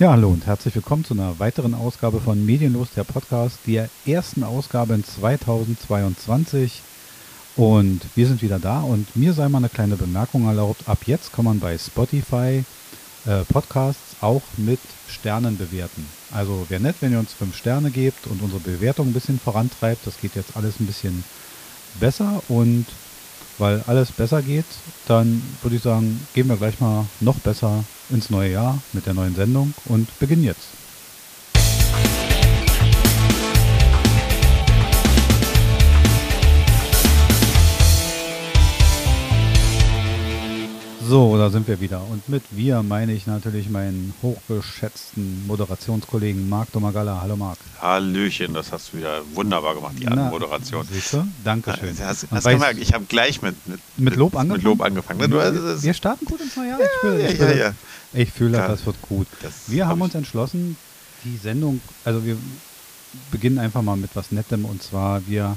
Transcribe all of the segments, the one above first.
Ja, hallo und herzlich willkommen zu einer weiteren Ausgabe von Medienlos, der Podcast, der ersten Ausgabe in 2022. Und wir sind wieder da und mir sei mal eine kleine Bemerkung erlaubt. Ab jetzt kann man bei Spotify äh, Podcasts auch mit Sternen bewerten. Also wäre nett, wenn ihr uns fünf Sterne gebt und unsere Bewertung ein bisschen vorantreibt. Das geht jetzt alles ein bisschen besser und weil alles besser geht, dann würde ich sagen, gehen wir gleich mal noch besser ins neue Jahr mit der neuen Sendung und beginnen jetzt. So, da sind wir wieder. Und mit wir meine ich natürlich meinen hochgeschätzten Moderationskollegen Marc Domagalla. Hallo Marc. Hallöchen, das hast du wieder wunderbar gemacht, die Moderation. Siehst du? Dankeschön. Hast, hast gemerkt, ich habe gleich mit, mit, mit, Lob angefangen. Mit Lob angefangen. Du, wir, wir starten gut ins neue Jahr. Ich fühle, ich fühle, ja, ja, ich fühle ja, das wird gut. Das wir haben uns entschlossen, die Sendung, also wir beginnen einfach mal mit was Nettem und zwar wir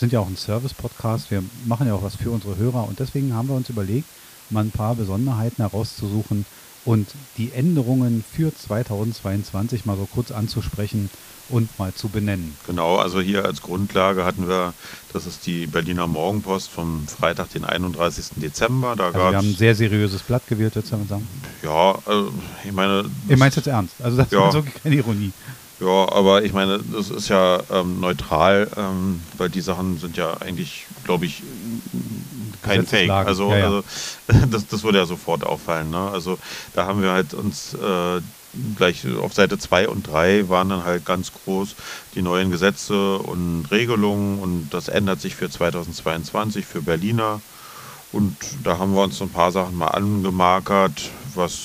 sind ja auch ein Service-Podcast, wir machen ja auch was für unsere Hörer und deswegen haben wir uns überlegt, mal ein paar Besonderheiten herauszusuchen und die Änderungen für 2022 mal so kurz anzusprechen und mal zu benennen. Genau, also hier als Grundlage hatten wir, das ist die Berliner Morgenpost vom Freitag, den 31. Dezember. Da also wir haben ein sehr seriöses Blatt gewählt, jetzt kann man sagen. Ja, also ich meine... Ihr meint jetzt ernst, also das ja. ist wirklich keine Ironie. Ja, aber ich meine, das ist ja ähm, neutral, ähm, weil die Sachen sind ja eigentlich, glaube ich, kein Fake. Also, ja, ja. also das, das würde ja sofort auffallen. Ne? Also da haben wir halt uns äh, gleich auf Seite 2 und 3 waren dann halt ganz groß die neuen Gesetze und Regelungen und das ändert sich für 2022 für Berliner. Und da haben wir uns ein paar Sachen mal angemarkert, was,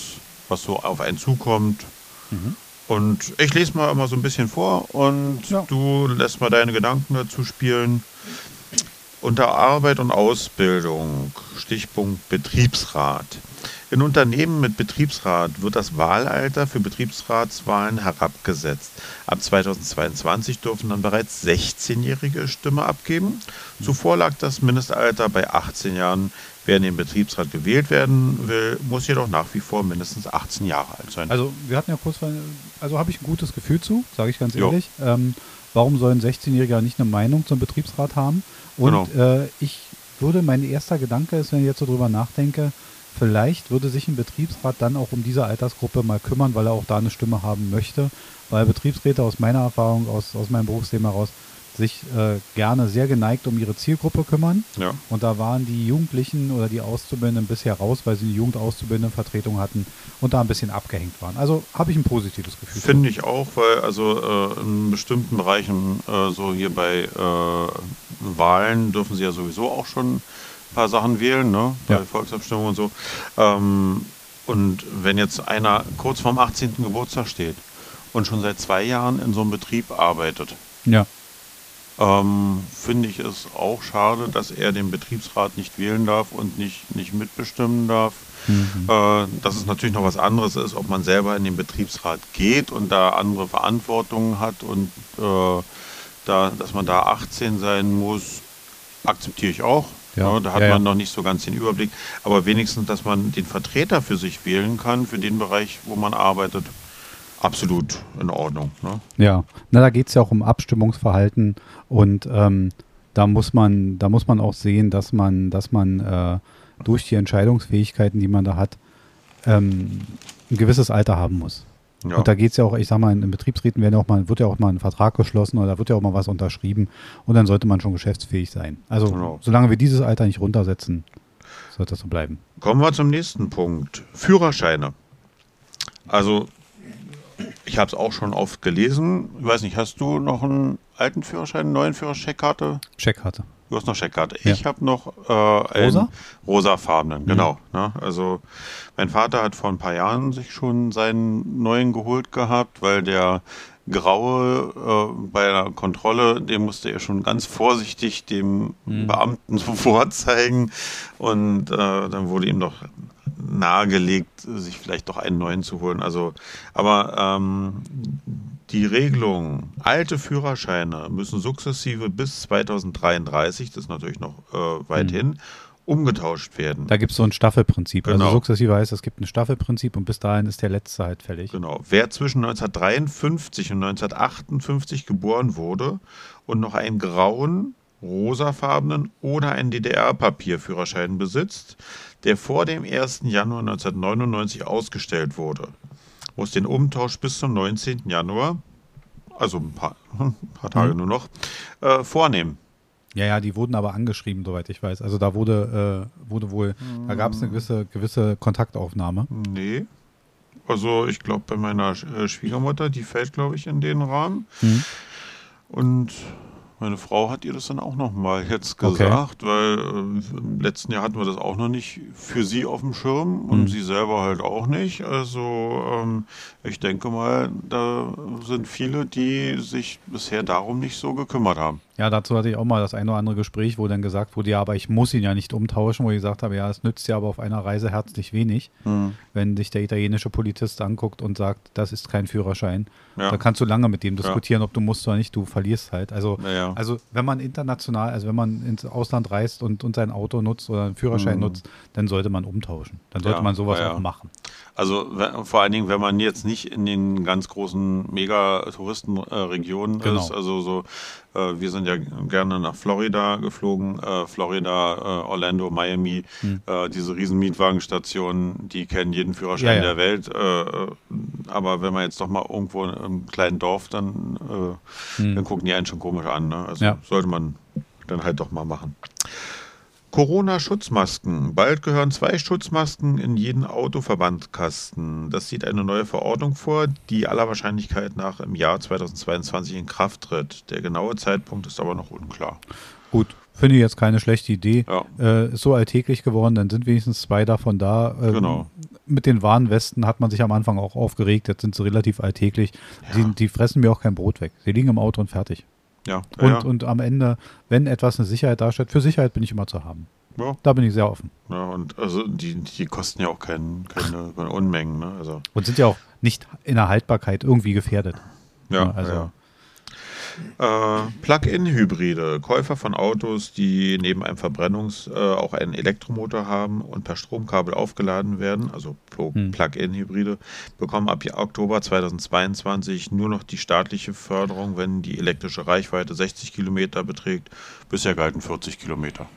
was so auf einen zukommt. Mhm. Und ich lese mal immer so ein bisschen vor und ja. du lässt mal deine Gedanken dazu spielen. Unter Arbeit und Ausbildung, Stichpunkt Betriebsrat. In Unternehmen mit Betriebsrat wird das Wahlalter für Betriebsratswahlen herabgesetzt. Ab 2022 dürfen dann bereits 16-Jährige Stimme abgeben. Zuvor lag das Mindestalter bei 18 Jahren. Wer in den Betriebsrat gewählt werden will, muss jedoch nach wie vor mindestens 18 Jahre alt sein. Also wir hatten ja kurz, also habe ich ein gutes Gefühl zu, sage ich ganz ehrlich. Ähm, warum sollen 16-Jähriger nicht eine Meinung zum Betriebsrat haben? Und genau. äh, ich würde, mein erster Gedanke ist, wenn ich jetzt so drüber nachdenke, vielleicht würde sich ein Betriebsrat dann auch um diese Altersgruppe mal kümmern, weil er auch da eine Stimme haben möchte. Weil Betriebsräte aus meiner Erfahrung, aus, aus meinem Berufsleben heraus, sich äh, gerne sehr geneigt um ihre Zielgruppe kümmern. Ja. Und da waren die Jugendlichen oder die Auszubildenden bisher raus, weil sie eine Jugendauszubildendenvertretung hatten und da ein bisschen abgehängt waren. Also habe ich ein positives Gefühl. Finde ich auch, weil also äh, in bestimmten Bereichen, äh, so hier bei äh, Wahlen, dürfen sie ja sowieso auch schon ein paar Sachen wählen, ne? bei ja. Volksabstimmungen und so. Ähm, und wenn jetzt einer kurz vorm 18. Geburtstag steht und schon seit zwei Jahren in so einem Betrieb arbeitet, ja ähm, finde ich es auch schade, dass er den Betriebsrat nicht wählen darf und nicht, nicht mitbestimmen darf. Mhm. Äh, dass es natürlich noch was anderes ist, ob man selber in den Betriebsrat geht und da andere Verantwortungen hat und äh, da, dass man da 18 sein muss, akzeptiere ich auch. Ja, ja, da hat ja, man noch nicht so ganz den Überblick. Aber wenigstens, dass man den Vertreter für sich wählen kann, für den Bereich, wo man arbeitet, absolut in Ordnung. Ne? Ja, na, da geht es ja auch um Abstimmungsverhalten und ähm, da muss man, da muss man auch sehen, dass man, dass man äh, durch die Entscheidungsfähigkeiten, die man da hat, ähm, ein gewisses Alter haben muss. Ja. Und da geht es ja auch, ich sag mal, in, Betriebsräten werden auch mal, wird ja auch mal ein Vertrag geschlossen oder wird ja auch mal was unterschrieben und dann sollte man schon geschäftsfähig sein. Also genau. solange wir dieses Alter nicht runtersetzen, sollte das so bleiben. Kommen wir zum nächsten Punkt. Führerscheine. Also ich habe es auch schon oft gelesen. Ich weiß nicht, hast du noch einen alten Führerschein, einen neuen Führerschein, Checkkarte? Checkkarte. Du hast noch Checkkarte. Ja. Ich habe noch äh, einen Rosa? rosafarbenen, genau. Mhm. Ne? Also mein Vater hat vor ein paar Jahren sich schon seinen neuen geholt gehabt, weil der graue äh, bei einer Kontrolle, den musste er schon ganz vorsichtig dem mhm. Beamten so vorzeigen und äh, dann wurde ihm doch nahegelegt, sich vielleicht doch einen neuen zu holen. Also, aber ähm, die Regelung, alte Führerscheine müssen sukzessive bis 2033, das ist natürlich noch äh, weit mhm. hin, umgetauscht werden. Da gibt es so ein Staffelprinzip. Also genau. Also sukzessive heißt, es gibt ein Staffelprinzip und bis dahin ist der letzte halt fällig. Genau. Wer zwischen 1953 und 1958 geboren wurde und noch einen grauen, rosafarbenen oder einen DDR-Papierführerschein besitzt, der vor dem 1. Januar 1999 ausgestellt wurde, muss den Umtausch bis zum 19. Januar, also ein paar, ein paar Tage mhm. nur noch, äh, vornehmen. Ja, ja, die wurden aber angeschrieben, soweit ich weiß. Also da wurde, äh, wurde wohl, mhm. da gab es eine gewisse, gewisse Kontaktaufnahme. Nee. Also ich glaube bei meiner äh, Schwiegermutter, die fällt, glaube ich, in den Rahmen. Mhm. Und meine Frau hat ihr das dann auch nochmal jetzt gesagt, okay. weil äh, im letzten Jahr hatten wir das auch noch nicht für sie auf dem Schirm und mhm. sie selber halt auch nicht. Also ähm, ich denke mal, da sind viele, die sich bisher darum nicht so gekümmert haben. Ja, dazu hatte ich auch mal das eine oder andere Gespräch, wo dann gesagt wurde, ja, aber ich muss ihn ja nicht umtauschen, wo ich gesagt habe, ja, es nützt ja aber auf einer Reise herzlich wenig, mhm. wenn sich der italienische Polizist anguckt und sagt, das ist kein Führerschein. Ja. Da kannst du lange mit dem diskutieren, ja. ob du musst oder nicht, du verlierst halt. Also, ja, also wenn man international, also wenn man ins Ausland reist und, und sein Auto nutzt oder einen Führerschein mhm. nutzt, dann sollte man umtauschen. Dann sollte man sowas auch machen. Also vor allen Dingen, wenn man jetzt nicht in den ganz großen Mega-Touristenregionen genau. ist, also so, äh, wir sind ja gerne nach Florida geflogen, äh, Florida, äh, Orlando, Miami, hm. Äh, diese riesen Mietwagenstationen, die kennen jeden Führerschein ja, ja. der Welt, äh, aber wenn man jetzt doch mal irgendwo im kleinen Dorf, dann, hm. dann gucken die einen schon komisch an. Ne? Also ja. sollte man dann halt doch mal machen. Corona-Schutzmasken. Bald gehören zwei Schutzmasken in jeden Autoverbandkasten. Das sieht eine neue Verordnung vor, die aller Wahrscheinlichkeit nach im Jahr 2022 in Kraft tritt. Der genaue Zeitpunkt ist aber noch unklar. Gut, finde ich jetzt keine schlechte Idee. Ja. Äh, ist so alltäglich geworden, dann sind wenigstens zwei davon da. Ähm, genau. Mit den Warnwesten hat man sich am Anfang auch aufgeregt, jetzt sind sie relativ alltäglich. Ja. Die, die fressen mir auch kein Brot weg. Sie liegen im Auto und fertig. Ja. Und, ja. und am Ende, wenn etwas eine Sicherheit darstellt, für Sicherheit bin ich immer zu haben. Ja. Da bin ich sehr offen. Ja, und also die, die kosten ja auch kein, keine, keine Unmengen. Ne? Also. Und sind ja auch nicht in der Haltbarkeit irgendwie gefährdet. Ja, also. Ja. Äh, Plug-in-Hybride, Käufer von Autos, die neben einem Verbrennungs- äh, auch einen Elektromotor haben und per Stromkabel aufgeladen werden, also hm. Plug-in-Hybride, bekommen ab Oktober 2022 nur noch die staatliche Förderung, wenn die elektrische Reichweite 60 Kilometer beträgt. Bisher galten 40 Kilometer.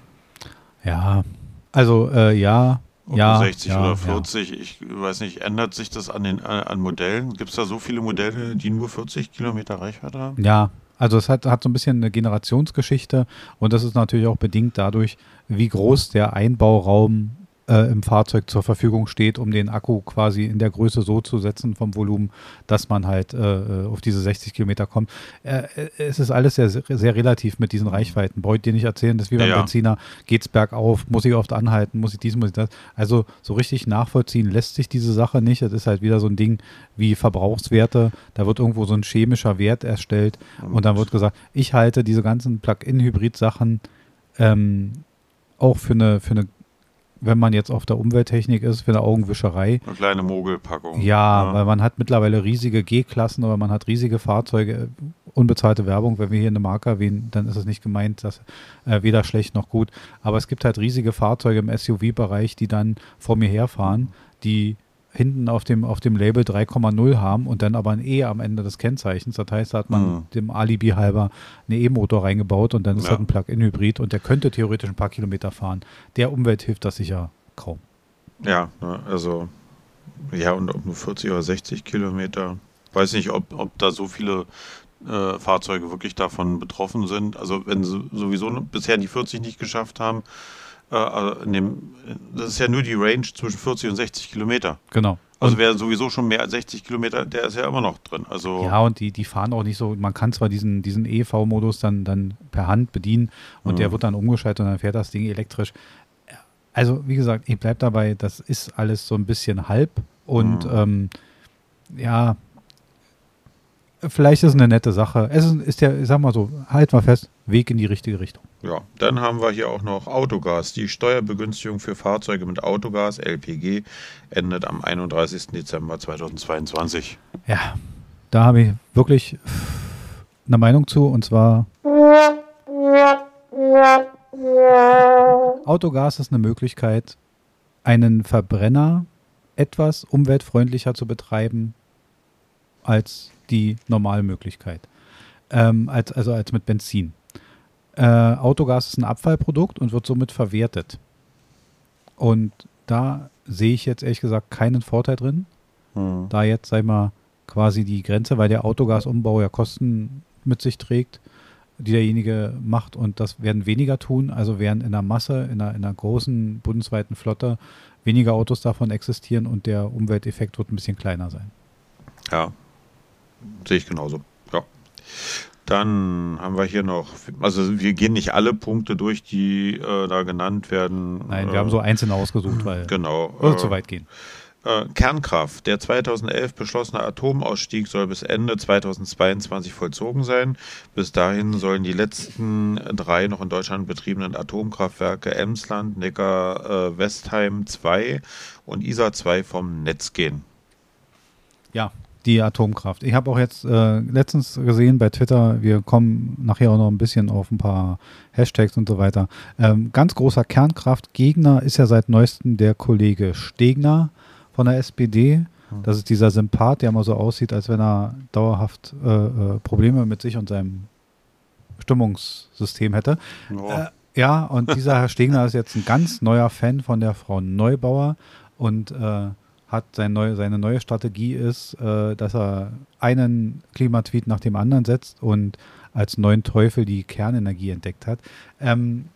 Ja, also äh, ja, ob ja, 60 ja, oder 40, ja. ich weiß nicht, ändert sich das an den an Modellen? Gibt es da so viele Modelle, die nur 40 Kilometer Reichweite haben? Ja, also es hat, hat so ein bisschen eine Generationsgeschichte und das ist natürlich auch bedingt dadurch, wie groß der Einbauraum äh, im Fahrzeug zur Verfügung steht, um den Akku quasi in der Größe so zu setzen vom Volumen, dass man halt äh, äh auf diese 60 Kilometer kommt. Äh, äh, es ist alles sehr, sehr relativ mit diesen Reichweiten. Brauche ich dir nicht erzählen, dass wie beim ja, Benziner es bergauf, muss ich oft anhalten, muss ich dies, muss ich das. Also so richtig nachvollziehen lässt sich diese Sache nicht. Es ist halt wieder so ein Ding wie Verbrauchswerte. Da wird irgendwo so ein chemischer Wert erstellt und dann wird gesagt, ich halte diese ganzen Plug-in-Hybrid-Sachen ähm, auch für eine, für eine wenn man jetzt auf der Umwelttechnik ist, für eine Augenwischerei. Eine kleine Mogelpackung. Ja, ja, weil man hat mittlerweile riesige G-Klassen oder man hat riesige Fahrzeuge, unbezahlte Werbung. Wenn wir hier eine Marke erwähnen, dann ist es nicht gemeint, dass äh, weder schlecht noch gut. Aber es gibt halt riesige Fahrzeuge im SUV-Bereich, die dann vor mir herfahren, die hinten auf dem, auf dem Label 3,0 haben und dann aber ein E am Ende des Kennzeichens. Das heißt, da hat man mhm. dem Alibi halber einen E-Motor reingebaut und dann ist ja. das ein Plug-in-Hybrid und der könnte theoretisch ein paar Kilometer fahren. Der Umwelt hilft das sicher kaum. Ja, ne, also ja, und ob nur 40 oder 60 Kilometer. Weiß nicht, ob, ob da so viele äh, Fahrzeuge wirklich davon betroffen sind. Also wenn sie sowieso bisher die 40 nicht geschafft haben, also dem, das ist ja nur die Range zwischen 40 und 60 Kilometer. Genau. Also wer sowieso schon mehr als 60 Kilometer, der ist ja immer noch drin. Also ja, und die, die fahren auch nicht so, man kann zwar diesen, diesen EV-Modus dann, dann per Hand bedienen und mhm. der wird dann umgeschaltet und dann fährt das Ding elektrisch. Also, wie gesagt, ich bleibe dabei, das ist alles so ein bisschen halb und mhm. ähm, ja, vielleicht ist es eine nette Sache. Es ist, ist ja, sag mal so, halt mal fest, Weg in die richtige Richtung. Ja, dann haben wir hier auch noch Autogas. Die Steuerbegünstigung für Fahrzeuge mit Autogas, LPG, endet am 31. Dezember 2022. Ja, da habe ich wirklich eine Meinung zu und zwar Autogas ist eine Möglichkeit, einen Verbrenner etwas umweltfreundlicher zu betreiben als die normale Möglichkeit. Ähm, als, also als mit Benzin. Äh, Autogas ist ein Abfallprodukt und wird somit verwertet. Und da sehe ich jetzt ehrlich gesagt keinen Vorteil drin, hm. da jetzt, sag ich mal, quasi die Grenze, weil der Autogasumbau ja Kosten mit sich trägt, die derjenige macht und das werden weniger tun, also werden in der Masse, in einer, in einer großen bundesweiten Flotte weniger Autos davon existieren und der Umwelteffekt wird ein bisschen kleiner sein. Ja, sehe ich genauso. Ja. Dann haben wir hier noch, also wir gehen nicht alle Punkte durch, die äh, da genannt werden. Nein, wir äh, haben so einzelne ausgesucht, weil genau, würde äh, zu weit gehen. Äh, Kernkraft. Der 2011 beschlossene Atomausstieg soll bis Ende 2022 vollzogen sein. Bis dahin sollen die letzten drei noch in Deutschland betriebenen Atomkraftwerke Emsland, Neckar, äh, Westheim 2 und ISA 2 vom Netz gehen. Ja, die Atomkraft. Ich habe auch jetzt äh, letztens gesehen bei Twitter, wir kommen nachher auch noch ein bisschen auf ein paar Hashtags und so weiter. Ähm, ganz großer Kernkraftgegner ist ja seit neuestem der Kollege Stegner von der SPD. Hm. Das ist dieser Sympath, der mal so aussieht, als wenn er dauerhaft äh, äh, Probleme mit sich und seinem Stimmungssystem hätte. Äh, ja, und dieser Herr Stegner ist jetzt ein ganz neuer Fan von der Frau Neubauer und äh, hat sein neu, seine neue Strategie ist, äh, dass er einen Klimatweet nach dem anderen setzt und als neuen Teufel die Kernenergie entdeckt hat. Ähm,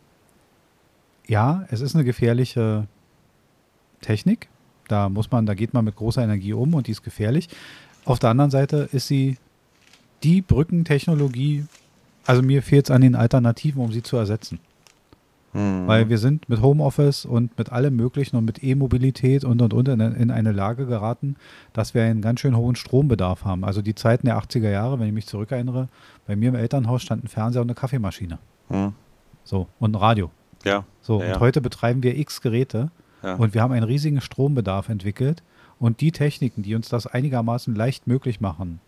ja, es ist eine gefährliche Technik. Da muss man, da geht man mit großer Energie um und die ist gefährlich. Auf der anderen Seite ist sie die Brückentechnologie, also mir fehlt es an den Alternativen, um sie zu ersetzen. Mhm. Weil wir sind mit Homeoffice und mit allem Möglichen und mit E-Mobilität und und und in, in, eine Lage geraten, dass wir einen ganz schön hohen Strombedarf haben. Also die Zeiten der 80er Jahre, wenn ich mich zurückerinnere, bei mir im Elternhaus stand ein Fernseher und eine Kaffeemaschine. Mhm. So, und ein Radio. Ja. So, ja, ja. und heute betreiben wir x Geräte ja. und wir haben einen riesigen Strombedarf entwickelt. Und die Techniken, die uns das einigermaßen leicht möglich machen,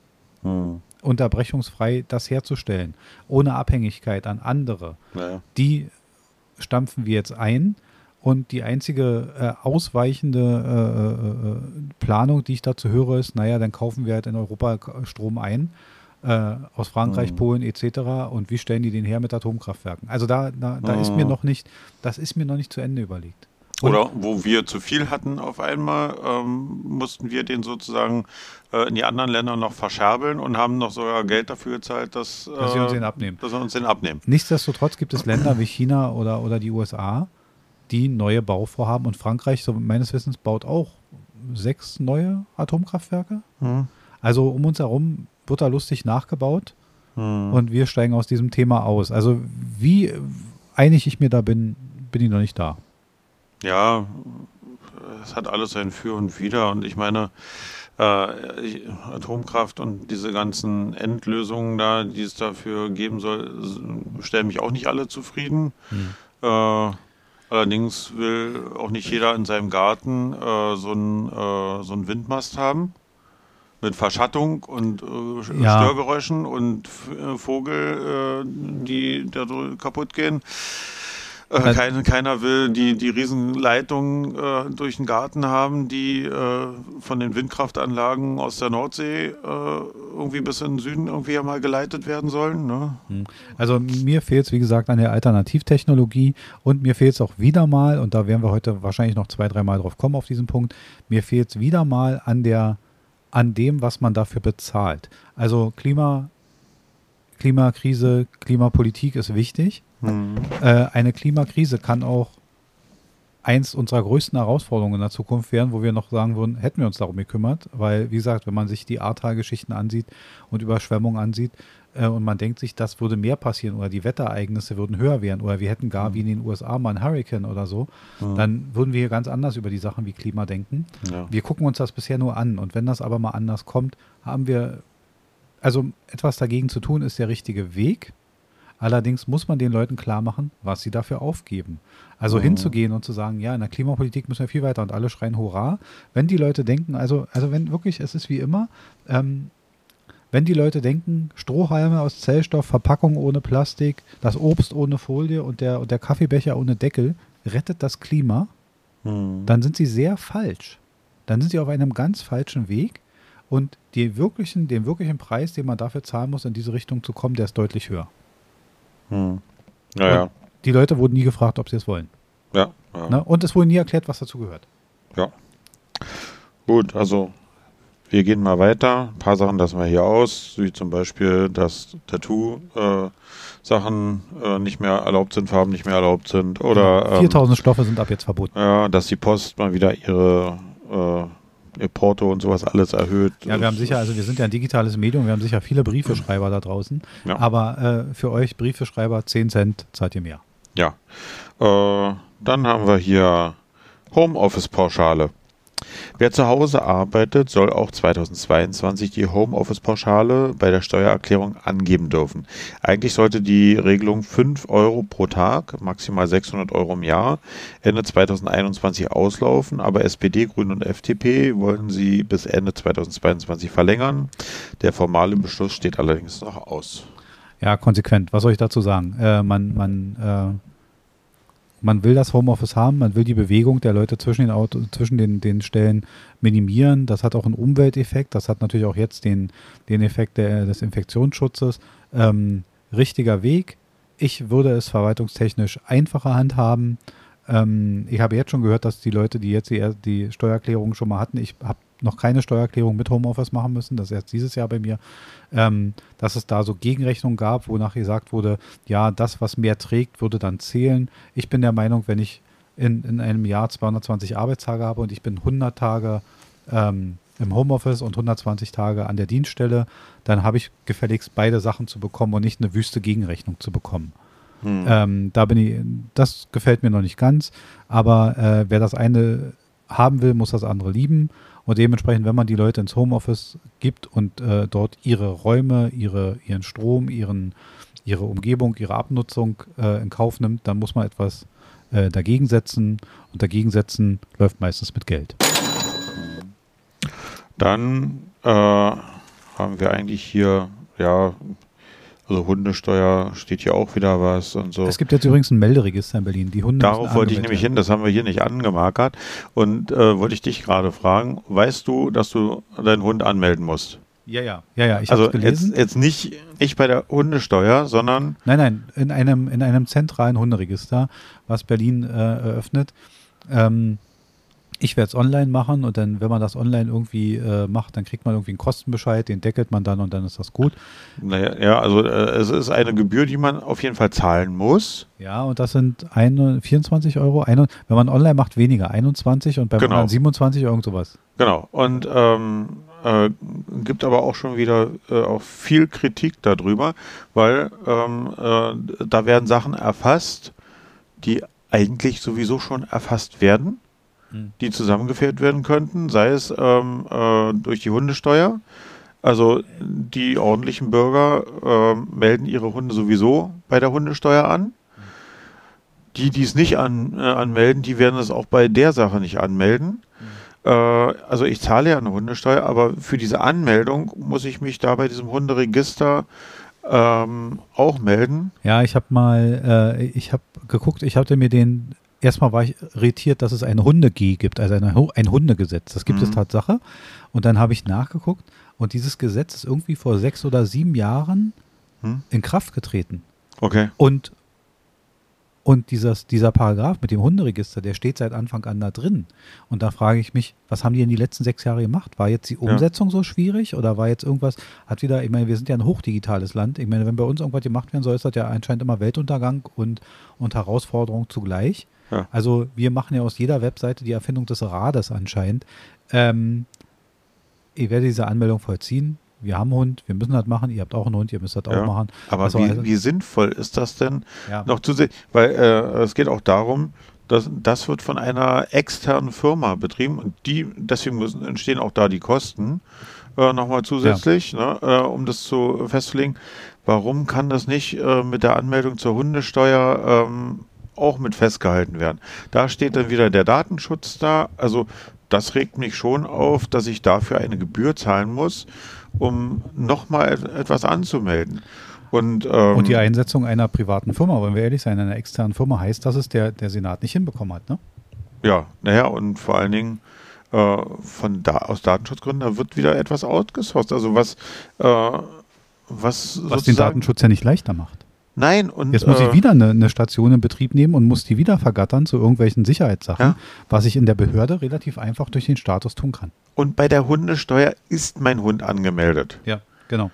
hm. unterbrechungsfrei das herzustellen, ohne Abhängigkeit an andere, die stampfen wir jetzt ein. Und die einzige äh, ausweichende äh, äh, Planung, die ich dazu höre, ist, naja, dann kaufen wir halt in Europa Strom ein, äh, aus Frankreich, mhm. Polen etc. Und wie stellen die den her mit Atomkraftwerken? Also da, da, da mhm. ist mir noch nicht, das ist mir noch nicht zu Ende überlegt. Oder wo wir zu viel hatten auf einmal, ähm, mussten wir den sozusagen äh, in die anderen Länder noch verscherbeln und haben noch sogar Geld dafür gezahlt, dass, äh, dass sie uns den abnehmen. Dass sie uns den abnehmen. Nichtsdestotrotz gibt es Länder wie China oder, oder die USA, die neue Bauvorhaben und Frankreich, so meines Wissens, baut auch sechs neue Atomkraftwerke. Mhm. Also um uns herum wird da lustig nachgebaut mhm. und wir steigen aus diesem Thema aus. Also wie einig ich mir da bin, bin ich noch nicht da. Ja, es hat alles sein Für und Wider. Und ich meine, äh, Atomkraft und diese ganzen Endlösungen da, die es dafür geben soll, stellen mich auch nicht alle zufrieden. Hm. Äh, allerdings will auch nicht jeder in seinem Garten äh, so einen äh, so Windmast haben. Mit Verschattung und äh, ja. Störgeräuschen und äh, Vogel, die da so kaputt gehen. Äh, kein, keiner will die, die Riesenleitungen äh, durch den Garten haben, die äh, von den Windkraftanlagen aus der Nordsee äh, irgendwie bis in den Süden irgendwie mal geleitet werden sollen. Ne? Hm. Also mir fehlt es, wie gesagt, an der Alternativtechnologie und mir fehlt es auch wieder mal, und da werden wir heute wahrscheinlich noch zwei, dreimal drauf kommen auf diesen Punkt, mir fehlt es wieder mal an der an dem, was man dafür bezahlt. Also Klima, Klimakrise, Klimapolitik ist wichtig. Mhm. Äh, eine Klimakrise kann auch eins unserer größten Herausforderungen in der Zukunft werden, wo wir noch sagen würden, hätten wir uns darum gekümmert, weil, wie gesagt, wenn man sich die Ahrtal-Geschichten ansieht und Überschwemmungen ansieht äh, und man denkt sich, das würde mehr passieren oder die Wetterereignisse würden höher werden oder wir hätten gar mhm. wie in den USA mal einen Hurricane oder so, mhm. dann würden wir hier ganz anders über die Sachen wie Klima denken. Ja. Wir gucken uns das bisher nur an und wenn das aber mal anders kommt, haben wir, also etwas dagegen zu tun, ist der richtige Weg. Allerdings muss man den Leuten klar machen, was sie dafür aufgeben. Also mhm. hinzugehen und zu sagen, ja, in der Klimapolitik müssen wir viel weiter und alle schreien Hurra. Wenn die Leute denken, also, also wenn wirklich, es ist wie immer, ähm, wenn die Leute denken, Strohhalme aus Zellstoff, Verpackung ohne Plastik, das Obst ohne Folie und der, und der Kaffeebecher ohne Deckel rettet das Klima, hm. dann sind sie sehr falsch. Dann sind sie auf einem ganz falschen Weg und die wirklichen, den wirklichen Preis, den man dafür zahlen muss, in diese Richtung zu kommen, der ist deutlich höher. Hm. Naja. Die Leute wurden nie gefragt, ob sie es wollen. Ja. ja. Ne? Und es wurde nie erklärt, was dazu gehört. Ja. Gut, also wir gehen mal weiter. Ein paar Sachen lassen wir hier aus, wie zum Beispiel, dass Tattoo-Sachen äh, äh, nicht mehr erlaubt sind, Farben nicht mehr erlaubt sind. Oder, ähm, 4000 Stoffe sind ab jetzt verboten. Ja, dass die Post mal wieder ihre äh, Porto und sowas alles erhöht. Ja, wir haben sicher, also wir sind ja ein digitales Medium, wir haben sicher viele Briefeschreiber da draußen. Ja. Aber äh, für euch Briefeschreiber 10 Cent zahlt ihr mehr. Ja. Äh, dann haben wir hier Homeoffice-Pauschale. Wer zu Hause arbeitet, soll auch 2022 die Homeoffice-Pauschale bei der Steuererklärung angeben dürfen. Eigentlich sollte die Regelung 5 Euro pro Tag, maximal 600 Euro im Jahr, Ende 2021 auslaufen, aber SPD, Grüne und FDP wollen sie bis Ende 2022 verlängern. Der formale Beschluss steht allerdings noch aus. Ja, konsequent. Was soll ich dazu sagen? Äh, man man äh man will das Homeoffice haben, man will die Bewegung der Leute zwischen den, Auto, zwischen den, den Stellen minimieren. Das hat auch einen Umwelteffekt, das hat natürlich auch jetzt den, den Effekt der, des Infektionsschutzes. Ähm, richtiger Weg. Ich würde es verwaltungstechnisch einfacher handhaben. Ähm, ich habe jetzt schon gehört, dass die Leute, die jetzt die, die Steuererklärung schon mal hatten, ich habe noch keine Steuererklärung mit Homeoffice machen müssen, das ist erst dieses Jahr bei mir, ähm, dass es da so Gegenrechnungen gab, wonach gesagt wurde, ja, das, was mehr trägt, würde dann zählen. Ich bin der Meinung, wenn ich in, in einem Jahr 220 Arbeitstage habe und ich bin 100 Tage ähm, im Homeoffice und 120 Tage an der Dienststelle, dann habe ich gefälligst beide Sachen zu bekommen und nicht eine wüste Gegenrechnung zu bekommen. Hm. Ähm, da bin ich, das gefällt mir noch nicht ganz, aber äh, wer das eine haben will, muss das andere lieben. Und dementsprechend, wenn man die Leute ins Homeoffice gibt und äh, dort ihre Räume, ihre, ihren Strom, ihren, ihre Umgebung, ihre Abnutzung äh, in Kauf nimmt, dann muss man etwas äh, dagegen setzen. Und dagegen setzen läuft meistens mit Geld. Dann äh, haben wir eigentlich hier ja also Hundesteuer steht hier auch wieder was und so. Es gibt jetzt übrigens ein Melderegister in Berlin. Die Hunde Darauf wollte ich nämlich hin, das haben wir hier nicht angemarkert. Und äh, wollte ich dich gerade fragen, weißt du, dass du deinen Hund anmelden musst? Ja, ja, ja, ja. Ich also gelesen. Jetzt, jetzt nicht, nicht bei der Hundesteuer, sondern. Nein, nein, in einem, in einem zentralen Hunderegister, was Berlin äh, eröffnet. Ähm, ich werde es online machen und dann, wenn man das online irgendwie äh, macht, dann kriegt man irgendwie einen Kostenbescheid, den deckelt man dann und dann ist das gut. Naja, ja, also äh, es ist eine Gebühr, die man auf jeden Fall zahlen muss. Ja, und das sind ein, 24 Euro. Ein, wenn man online macht, weniger, 21 und beim genau. anderen 27 irgend sowas. Genau. Und ähm, äh, gibt aber auch schon wieder äh, auch viel Kritik darüber, weil ähm, äh, da werden Sachen erfasst, die eigentlich sowieso schon erfasst werden die zusammengeführt werden könnten, sei es ähm, äh, durch die Hundesteuer. Also die ordentlichen Bürger äh, melden ihre Hunde sowieso bei der Hundesteuer an. Die, die es nicht an, äh, anmelden, die werden es auch bei der Sache nicht anmelden. Äh, also ich zahle ja eine Hundesteuer, aber für diese Anmeldung muss ich mich da bei diesem Hunderegister ähm, auch melden. Ja, ich habe mal, äh, ich habe geguckt, ich hatte mir den erstmal war ich irritiert, dass es ein Hunde-G gibt, also eine, ein Hundegesetz. Das gibt mhm. es Tatsache. Und dann habe ich nachgeguckt und dieses Gesetz ist irgendwie vor sechs oder sieben Jahren mhm. in Kraft getreten. Okay. Und, und dieses, dieser Paragraph mit dem Hunderegister, der steht seit Anfang an da drin. Und da frage ich mich, was haben die in die letzten sechs Jahre gemacht? War jetzt die Umsetzung ja. so schwierig oder war jetzt irgendwas, hat wieder, ich meine, wir sind ja ein hochdigitales Land. Ich meine, wenn bei uns irgendwas gemacht werden soll, ist das ja anscheinend immer Weltuntergang und, und Herausforderung zugleich. Also wir machen ja aus jeder Webseite die Erfindung des Rades anscheinend. Ähm, ich werde diese Anmeldung vollziehen. Wir haben einen Hund, wir müssen das machen. Ihr habt auch einen Hund, ihr müsst das ja. auch machen. Aber also, wie, also, wie, sinnvoll ist das denn ja. noch zu sehen? Weil äh, es geht auch darum, dass das wird von einer externen Firma betrieben und die, deswegen müssen, entstehen auch da die Kosten äh, nochmal zusätzlich, ja. ne, äh, um das zu festzulegen. Warum kann das nicht äh, mit der Anmeldung zur Hundesteuer ähm, auch mit festgehalten werden. Da steht dann wieder der Datenschutz da. Also das regt mich schon auf, dass ich dafür eine Gebühr zahlen muss, um nochmal etwas anzumelden. Und, ähm, und die Einsetzung einer privaten Firma, wollen wir ehrlich sein, einer externen Firma heißt, dass es der, der Senat nicht hinbekommen hat, ne? Ja, naja, und vor allen Dingen äh, von da aus Datenschutzgründen, da wird wieder etwas outgesourced. Also was, äh, was, was den Datenschutz ja nicht leichter macht. Nein, und. Jetzt muss äh, ich wieder eine, eine, Station in Betrieb nehmen und muss die wieder vergattern zu irgendwelchen Sicherheitssachen, ja? was ich in der Behörde relativ einfach durch den Status tun kann. Und bei der Hundesteuer ist mein Hund angemeldet. Ja, genau.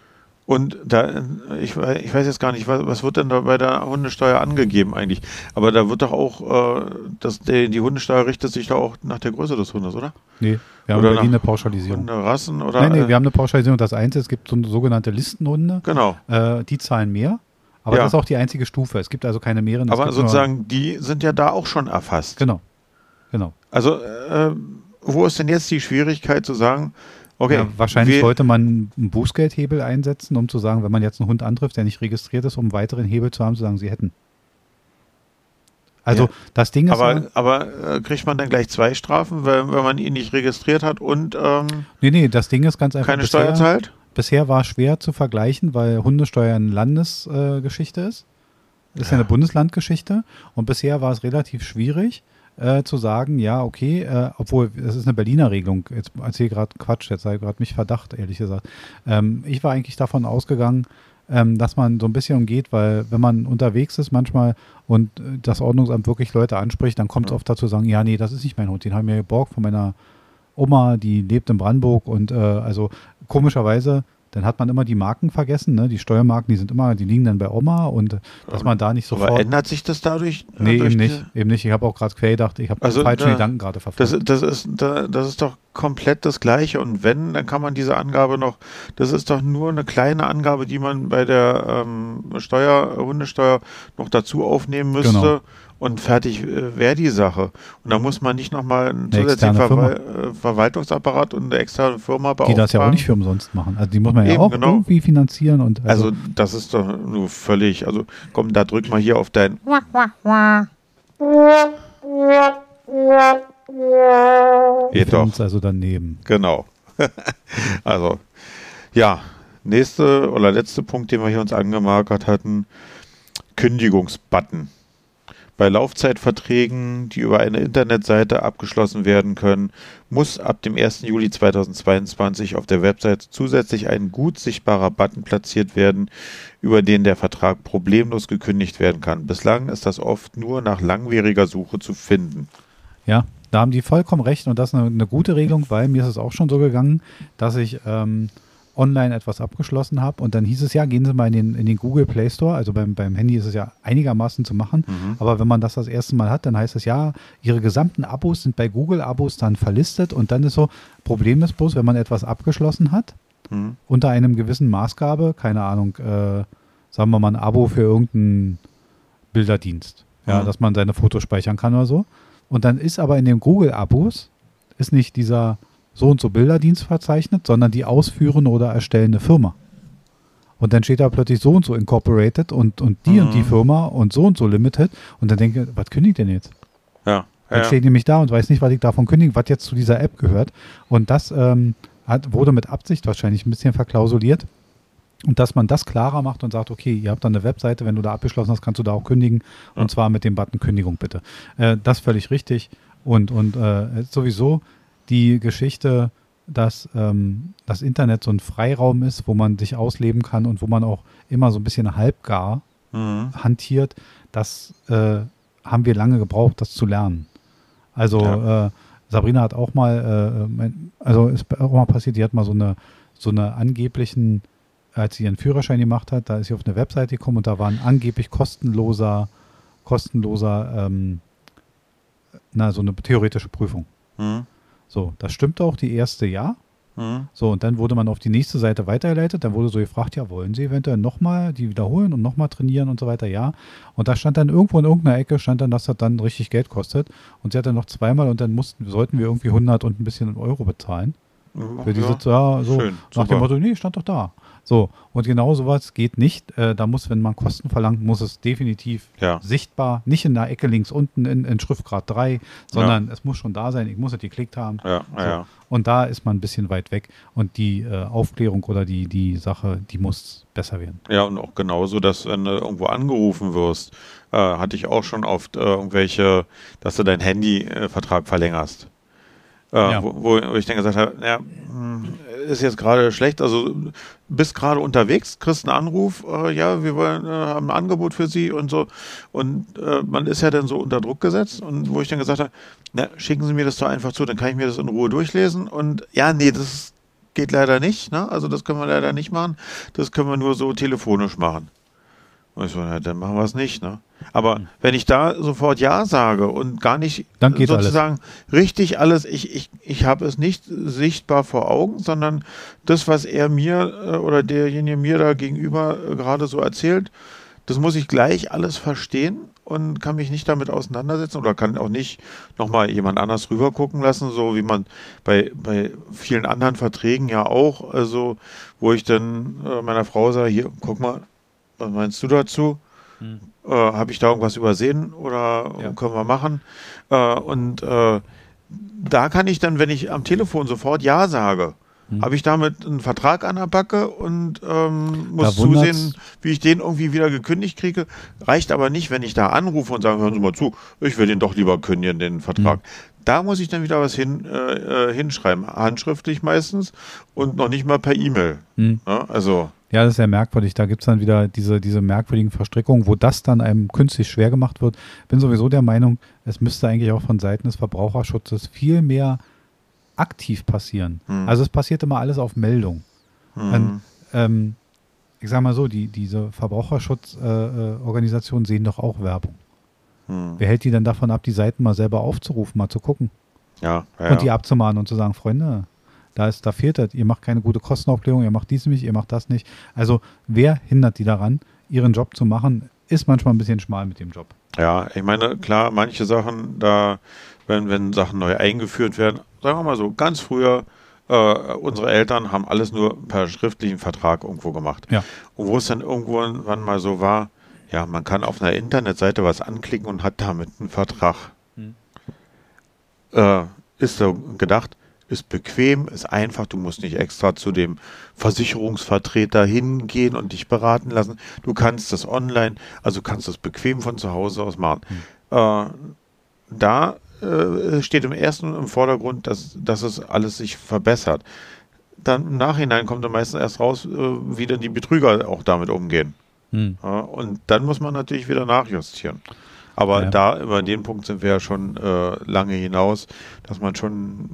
Und da, ich, ich weiß jetzt gar nicht, was, was, wird denn da bei der Hundesteuer angegeben eigentlich? Aber da wird doch auch, äh, das, die, die Hundesteuer richtet sich doch auch nach der Größe des Hundes, oder? Nee, wir haben oder eine Pauschalisierung. Rassen oder? Nein, nee, wir haben eine Pauschalisierung. Das Einzige, es gibt so sogenannte Listenhunde. Genau. Äh, die zahlen mehr. Aber ja. das ist auch die einzige Stufe. Es gibt also keine mehreren. Aber sozusagen, die sind ja da auch schon erfasst. Genau. Genau. Also, äh, wo ist denn jetzt die Schwierigkeit zu sagen, Okay. Ja, wahrscheinlich sollte man einen Bußgeldhebel einsetzen, um zu sagen, wenn man jetzt einen Hund antrifft, der nicht registriert ist, um einen weiteren Hebel zu haben, zu sagen, sie hätten. Also ja. das Ding ist. Aber, aber äh, kriegt man dann gleich zwei Strafen, wenn, wenn man ihn nicht registriert hat und ähm, Nee, nee, das Ding ist ganz einfach. Keine bisher, Steuer zahlt? Bisher war es schwer zu vergleichen, weil Hundesteuer eine Landesgeschichte äh, ist. Das ist ja eine Bundeslandgeschichte. Und bisher war es relativ schwierig äh, zu sagen, ja, okay, äh, obwohl das ist eine Berliner Regelung. Jetzt erzähle gerade Quatsch, jetzt sei gerade mich Verdacht, ehrlich gesagt. Ähm, ich war eigentlich davon ausgegangen, ähm, dass man so ein bisschen umgeht, weil wenn man unterwegs ist manchmal und äh, das Ordnungsamt wirklich Leute anspricht, dann kommt es ja. oft dazu sagen, ja, nee, das ist nicht mein Hund, den haben wir geborgt von meiner Oma, die lebt in Brandenburg und äh, also komischerweise dann hat man immer die Marken vergessen, ne? Die Steuermarken, die sind immer, die liegen dann bei Oma und dass man da nicht sofort. Aber ändert sich das dadurch? Äh, nee, eben nicht, eben nicht. Ich habe auch gerade quer gedacht, ich habe also, falschen da, Gedanken gerade verfolgt. Das, das, ist, das ist doch komplett das Gleiche und wenn, dann kann man diese Angabe noch, das ist doch nur eine kleine Angabe, die man bei der ähm, Steuer, Hundesteuer noch dazu aufnehmen müsste. Genau und fertig äh, wäre die Sache. Und da muss man nicht nochmal einen zusätzlichen Verwal äh, Verwaltungsapparat und eine externe Firma beauftragen. Die das ja auch nicht für umsonst machen. Also die muss man Eben, ja auch genau. irgendwie finanzieren. Und also, also, das ist doch nur völlig, also komm, da drück mal hier auf dein Geht doch. Also daneben. Genau. also, ja, nächste oder letzte Punkt, den wir hier uns angemarkert hatten, Kündigungsbutton. Bei Laufzeitverträgen, die über eine Internetseite abgeschlossen werden können, muss ab dem 1. Juli 2022 auf der Website zusätzlich ein gut sichtbarer Button platziert werden, über den der Vertrag problemlos gekündigt werden kann. Bislang ist das oft nur nach langwieriger Suche zu finden. Ja, da haben die vollkommen recht und das ist eine, eine gute Regelung, weil mir ist es auch schon so gegangen, dass ich ähm, online etwas abgeschlossen habe und dann hieß es ja, gehen Sie mal in den, in den Google Play Store, also beim, beim Handy ist es ja einigermaßen zu machen, mhm. aber wenn man das das erste Mal hat, dann heißt es ja, Ihre gesamten Abos sind bei Google Abos dann verlistet und dann ist so, Problem ist bloß, wenn man etwas abgeschlossen hat, mhm. unter einem gewissen Maßgabe, keine Ahnung, äh, sagen wir mal ein Abo für irgendeinen Bilderdienst, ja, mhm. dass man seine Fotos speichern kann oder so und dann ist aber in den Google Abos ist nicht dieser so und so Bilderdienst verzeichnet, sondern die ausführende oder erstellende Firma. Und dann steht da plötzlich so und so Incorporated und, und die mhm. und die mhm. Firma und so und so Limited. Und dann denke ich, was kündigt denn jetzt? Ja. Dann ja. steht nämlich da und weiß nicht, was ich davon kündige, was jetzt zu dieser App gehört. Und das ähm, hat, wurde mit Absicht wahrscheinlich ein bisschen verklausuliert. Und dass man das klarer macht und sagt, okay, ihr habt da eine Webseite, wenn du da abgeschlossen hast, kannst du da auch kündigen. Ja. Und zwar mit dem Button Kündigung bitte. Äh, das völlig richtig. Und, und äh, sowieso die Geschichte, dass ähm, das Internet so ein Freiraum ist, wo man sich ausleben kann und wo man auch immer so ein bisschen halbgar mhm. hantiert, das äh, haben wir lange gebraucht, das zu lernen. Also ja. äh, Sabrina hat auch mal, äh, also ist auch mal passiert, die hat mal so eine, so eine angeblichen, als sie ihren Führerschein gemacht hat, da ist sie auf eine Webseite gekommen und da war ein angeblich kostenloser, kostenloser, ähm, na, so eine theoretische Prüfung. Mhm. So, das stimmt auch, die erste ja. Mhm. So, und dann wurde man auf die nächste Seite weitergeleitet. Dann wurde so gefragt, ja, wollen Sie eventuell nochmal die wiederholen und nochmal trainieren und so weiter? Ja. Und da stand dann irgendwo in irgendeiner Ecke, stand dann, dass das dann richtig Geld kostet. Und sie hat dann noch zweimal und dann mussten, sollten wir irgendwie 100 und ein bisschen Euro bezahlen. Für diese, ja, ja so Schön, nach dem Motto, nee, stand doch da. So, und genau sowas geht nicht. Äh, da muss, wenn man Kosten verlangt, muss es definitiv ja. sichtbar, nicht in der Ecke links unten in, in Schriftgrad 3, sondern ja. es muss schon da sein. Ich muss es geklickt haben. Ja, so. Und da ist man ein bisschen weit weg. Und die äh, Aufklärung oder die, die Sache, die muss besser werden. Ja, und auch genauso, dass wenn du irgendwo angerufen wirst, äh, hatte ich auch schon oft äh, irgendwelche, dass du deinen Handyvertrag verlängerst. Äh, ja. wo, wo, ich dann gesagt habe, ja, hm, ist jetzt gerade schlecht, also bist gerade unterwegs, kriegst einen Anruf, äh, ja, wir wollen, äh, haben ein Angebot für Sie und so. Und äh, man ist ja dann so unter Druck gesetzt und wo ich dann gesagt habe, na, schicken Sie mir das doch einfach zu, dann kann ich mir das in Ruhe durchlesen. Und ja, nee, das geht leider nicht, ne? Also das können wir leider nicht machen. Das können wir nur so telefonisch machen. Und so, na, dann machen wir es nicht, ne? Aber mhm. wenn ich da sofort Ja sage und gar nicht sozusagen alles. richtig alles, ich, ich, ich habe es nicht sichtbar vor Augen, sondern das, was er mir äh, oder derjenige mir da gegenüber äh, gerade so erzählt, das muss ich gleich alles verstehen und kann mich nicht damit auseinandersetzen oder kann auch nicht nochmal jemand anders rüber gucken lassen, so wie man bei, bei vielen anderen Verträgen ja auch, also wo ich dann äh, meiner Frau sage, hier, guck mal, was meinst du dazu? Hm. Äh, Habe ich da irgendwas übersehen oder ja. können wir machen? Äh, und äh, da kann ich dann, wenn ich am Telefon sofort Ja sage, hm. habe ich damit einen Vertrag an der Backe und ähm, muss zusehen, wie ich den irgendwie wieder gekündigt kriege. Reicht aber nicht, wenn ich da anrufe und sage, hören Sie mal zu, ich will den doch lieber kündigen, den Vertrag. Hm. Da muss ich dann wieder was hin, äh, äh hinschreiben, handschriftlich meistens und noch nicht mal per E-Mail. Hm. Ja, also ja, das ist ja merkwürdig. Da gibt es dann wieder diese, diese merkwürdigen Verstrickungen, wo das dann einem künstlich schwer gemacht wird. Bin sowieso der Meinung, es müsste eigentlich auch von Seiten des Verbraucherschutzes viel mehr aktiv passieren. Hm. Also es passiert immer alles auf Meldung. Hm. Und, ähm, ich sage mal so, die, diese Verbraucherschutzorganisationen äh, äh, sehen doch auch Werbung. Hm. Wer hält die denn davon ab, die Seiten mal selber aufzurufen, mal zu gucken? Ja, ja und die abzumahnen und zu sagen, Freunde, da, ist, da fehlt das. Ihr macht keine gute Kostenaufklärung, ihr macht dies nicht, ihr macht das nicht. Also wer hindert die daran, ihren Job zu machen, ist manchmal ein bisschen schmal mit dem Job. Ja, ich meine, klar, manche Sachen, da, wenn, wenn Sachen neu eingeführt werden, sagen wir mal so, ganz früher, äh, unsere Eltern haben alles nur per schriftlichen Vertrag irgendwo gemacht. Ja. Und wo es dann irgendwann mal so war, ja, man kann auf einer Internetseite was anklicken und hat damit einen Vertrag. Hm. Äh, ist so gedacht, ist bequem, ist einfach, du musst nicht extra zu dem Versicherungsvertreter hingehen und dich beraten lassen. Du kannst das online, also kannst das bequem von zu Hause aus machen. Mhm. Äh, da äh, steht im ersten im Vordergrund, dass, dass es alles sich verbessert. Dann im Nachhinein kommt dann meistens erst raus, äh, wie denn die Betrüger auch damit umgehen. Mhm. Ja, und dann muss man natürlich wieder nachjustieren. Aber ja. da über den Punkt sind wir ja schon äh, lange hinaus, dass man schon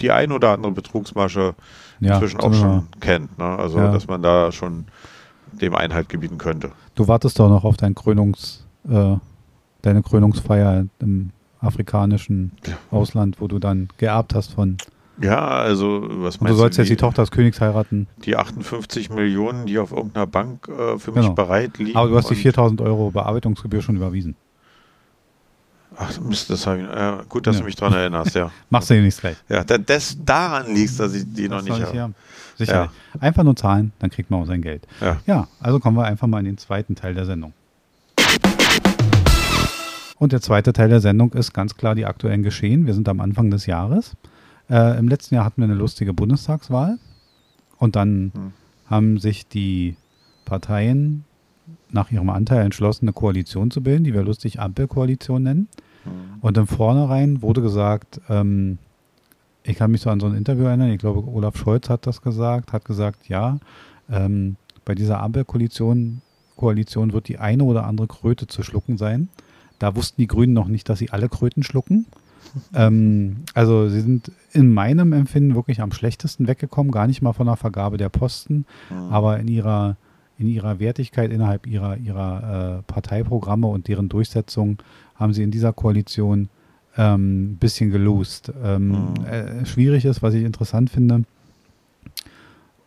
die ein oder andere Betrugsmasche ja, inzwischen auch schon kennt. Ne? Also, ja. dass man da schon dem Einhalt gebieten könnte. Du wartest doch noch auf dein Krönungs, äh, deine Krönungsfeier im afrikanischen. Ausland, wo du dann geerbt hast von. Ja, also was meinst du? Du sollst jetzt die Tochter des Königs heiraten. Die 58 Millionen, die auf irgendeiner Bank äh, für mich genau. bereit liegen. Aber du hast die 4000 Euro Bearbeitungsgebühr schon überwiesen. Ach, Mist, das habe ich. Äh, gut, dass ja. du mich daran erinnerst, ja. Machst du dir nichts gleich. Ja, das daran liegt, dass ich die noch nicht, habe. Sicher. Ja. Einfach nur zahlen, dann kriegt man auch sein Geld. Ja. ja, also kommen wir einfach mal in den zweiten Teil der Sendung. Und der zweite Teil der Sendung ist ganz klar die aktuellen Geschehen. Wir sind am Anfang des Jahres. Äh, Im letzten Jahr hatten wir eine lustige Bundestagswahl. Und dann hm. haben sich die Parteien nach ihrem Anteil entschlossen, eine Koalition zu bilden, die wir lustig Ampelkoalition nennen. Und im Vornherein wurde gesagt, ähm, ich kann mich so an so ein Interview erinnern, ich glaube, Olaf Scholz hat das gesagt, hat gesagt, ja, ähm, bei dieser Ampelkoalition Koalition wird die eine oder andere Kröte zu schlucken sein. Da wussten die Grünen noch nicht, dass sie alle Kröten schlucken. ähm, also sie sind in meinem Empfinden wirklich am schlechtesten weggekommen, gar nicht mal von der Vergabe der Posten, mhm. aber in ihrer in ihrer Wertigkeit innerhalb ihrer, ihrer äh, Parteiprogramme und deren Durchsetzung haben sie in dieser Koalition ein ähm, bisschen gelost. Ähm, mhm. äh, schwierig ist, was ich interessant finde,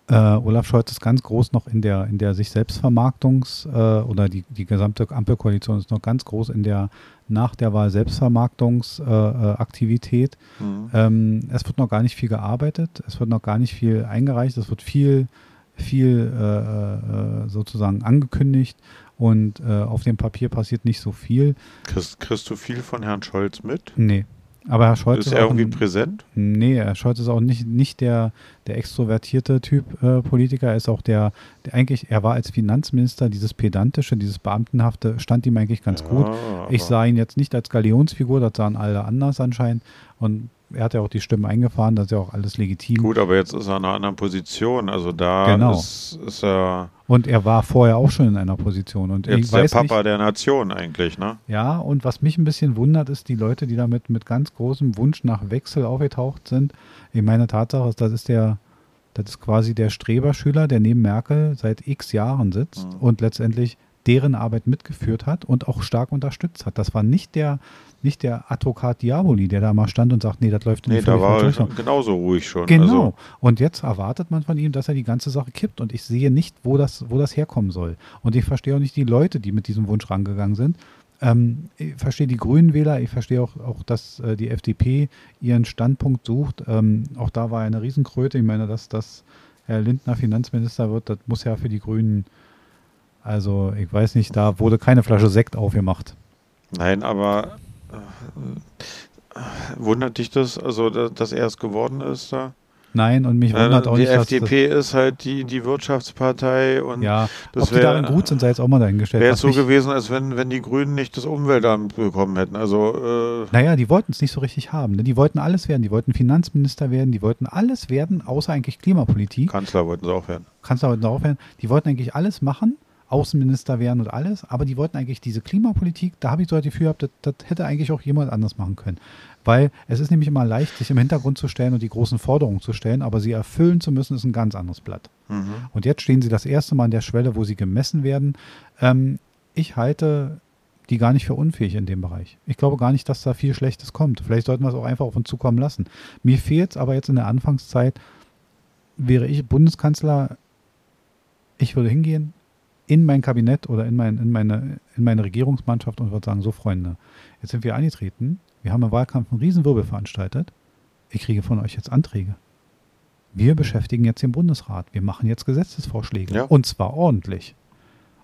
äh, Olaf Scholz ist ganz groß noch in der, in der sich Selbstvermarktungs- äh, oder die, die gesamte Ampelkoalition ist noch ganz groß in der nach der Wahl Selbstvermarktungsaktivität. Mhm. Ähm, es wird noch gar nicht viel gearbeitet, es wird noch gar nicht viel eingereicht, es wird viel viel äh, äh, sozusagen angekündigt und äh, auf dem Papier passiert nicht so viel. Kriegst, kriegst du viel von Herrn Scholz mit? Nee. Aber Herr Scholz ist, ist er irgendwie ein, präsent? Nee, Herr Scholz ist auch nicht, nicht der, der extrovertierte Typ äh, Politiker. Er ist auch der, der eigentlich, er war als Finanzminister dieses pedantische, dieses Beamtenhafte, stand ihm eigentlich ganz ja, gut. Ich sah ihn jetzt nicht als Galionsfigur, das sahen alle anders anscheinend. Und er hat ja auch die Stimme eingefahren, das ist ja auch alles legitim. Gut, aber jetzt ist er in einer anderen Position. Also da genau. ist, ist, er. Und er war vorher auch schon in einer Position. Und jetzt der Papa nicht, der Nation eigentlich, ne? Ja, und was mich ein bisschen wundert, ist die Leute, die damit mit ganz großem Wunsch nach Wechsel aufgetaucht sind. Ich meine, Tatsache ist, das ist der, das ist quasi der Streberschüler, der neben Merkel seit x Jahren sitzt mhm. und letztendlich deren Arbeit mitgeführt hat und auch stark unterstützt hat. Das war nicht der nicht der Advokat Diaboli, der da mal stand und sagt, nee, das läuft nicht. Nee, da war er genauso ruhig schon. Genau. Also. Und jetzt erwartet man von ihm, dass er die ganze Sache kippt. Und ich sehe nicht, wo das, wo das herkommen soll. Und ich verstehe auch nicht die Leute, die mit diesem Wunsch rangegangen sind. Ähm, ich verstehe die Grünen Wähler, ich verstehe auch, auch dass äh, die FDP ihren Standpunkt sucht. Ähm, auch da war eine Riesenkröte. Ich meine, dass, dass Herr Lindner Finanzminister wird, das muss ja für die Grünen, also ich weiß nicht, da wurde keine Flasche Sekt aufgemacht. Nein, aber Wundert dich das, also dass er es geworden ist da? Nein, und mich wundert ja, auch die nicht. Die FDP ist halt die, die Wirtschaftspartei und ja, das ob wär, die darin gut sind, sei jetzt auch mal dahingestellt. Wäre es so gewesen, als wenn, wenn die Grünen nicht das Umweltamt bekommen hätten. Also, äh naja, die wollten es nicht so richtig haben. Ne? Die wollten alles werden. Die wollten Finanzminister werden, die wollten alles werden, außer eigentlich Klimapolitik. Kanzler wollten sie auch werden. Kanzler wollten sie auch werden. Die wollten eigentlich alles machen, Außenminister werden und alles, aber die wollten eigentlich diese Klimapolitik, da habe ich so das Gefühl gehabt, das, das hätte eigentlich auch jemand anders machen können. Weil es ist nämlich immer leicht, sich im Hintergrund zu stellen und die großen Forderungen zu stellen, aber sie erfüllen zu müssen, ist ein ganz anderes Blatt. Mhm. Und jetzt stehen sie das erste Mal an der Schwelle, wo sie gemessen werden. Ähm, ich halte die gar nicht für unfähig in dem Bereich. Ich glaube gar nicht, dass da viel Schlechtes kommt. Vielleicht sollten wir es auch einfach auf uns zukommen lassen. Mir fehlt es aber jetzt in der Anfangszeit, wäre ich Bundeskanzler, ich würde hingehen, in mein Kabinett oder in, mein, in, meine, in meine Regierungsmannschaft und würde sagen, so Freunde, jetzt sind wir eingetreten, wir haben im Wahlkampf einen Riesenwirbel veranstaltet, ich kriege von euch jetzt Anträge. Wir beschäftigen jetzt den Bundesrat, wir machen jetzt Gesetzesvorschläge ja. und zwar ordentlich.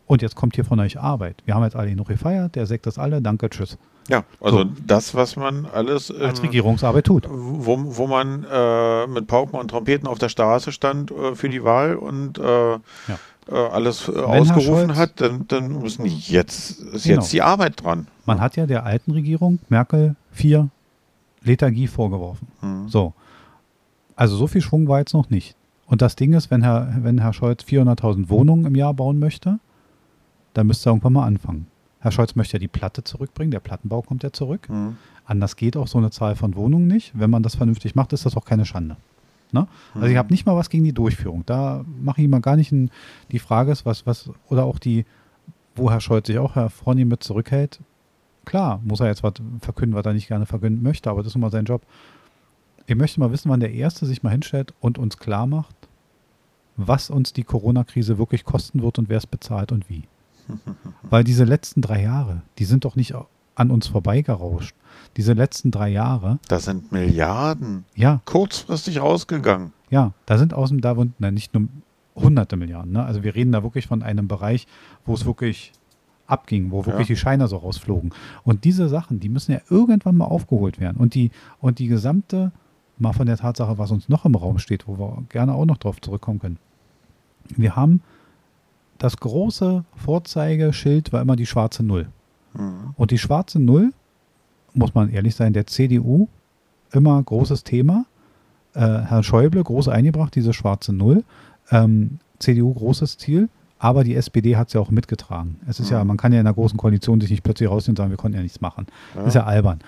Und jetzt kommt hier von euch Arbeit. Wir haben jetzt alle noch gefeiert, der Sekt ist alle, danke, tschüss. Ja, also so. das, was man alles ähm, als Regierungsarbeit tut. Wo, wo man äh, mit Pauken und Trompeten auf der Straße stand äh, für die Wahl und äh, ja äh, alles äh, ausgerufen Scholz, hat, dann, dann müssen jetzt, ist genau. jetzt die Arbeit dran. Man hat ja der alten Regierung, Merkel, vier Lethargie vorgeworfen. Mhm. So. Also so viel Schwung war jetzt noch nicht. Und das Ding ist, wenn Herr, wenn Herr Scholz 400.000 Wohnungen im Jahr bauen möchte, dann müsste er irgendwann mal anfangen. Herr Scholz möchte ja die Platte zurückbringen, der Plattenbau kommt ja zurück. Mhm. Anders geht auch so eine Zahl von Wohnungen nicht. Wenn man das vernünftig macht, ist das auch keine Schande. Ne? Also ich habe nicht mal was gegen die Durchführung. Da mache ich mal gar nicht ein, die Frage ist, was, was, oder auch die, wo Herr Scholz sich auch Herr Fronny mit zurückhält. Klar, muss er jetzt was verkünden, was er nicht gerne verkünden möchte, aber das ist immer sein Job. Ich möchte mal wissen, wann der Erste sich mal hinstellt und uns klar macht, was uns die Corona-Krise wirklich kosten wird und wer es bezahlt und wie. Weil diese letzten drei Jahre, die sind doch nicht an uns vorbeigerauscht diese letzten drei Jahre. Das sind Milliarden. Ja. Kurzfristig rausgegangen. Ja, da sind außen da na, nicht nur hunderte Milliarden. Ne? Also wir reden da wirklich von einem Bereich, wo es wirklich abging, wo wirklich ja. die Scheine so rausflogen. Und diese Sachen, die müssen ja irgendwann mal aufgeholt werden. Und die, und die gesamte, mal von der Tatsache, was uns noch im Raum steht, wo wir gerne auch noch drauf zurückkommen können. Wir haben das große Vorzeigeschild war immer die schwarze Null. Mhm. Und die schwarze Null muss man ehrlich sein, der CDU immer großes Thema. Äh, Herr Schäuble groß eingebracht, diese schwarze Null. Ähm, CDU großes Ziel, aber die SPD hat es ja auch mitgetragen. Es ist mhm. ja, man kann ja in einer großen Koalition sich nicht plötzlich rausnehmen und sagen, wir konnten ja nichts machen. Ja. Das ist ja albern.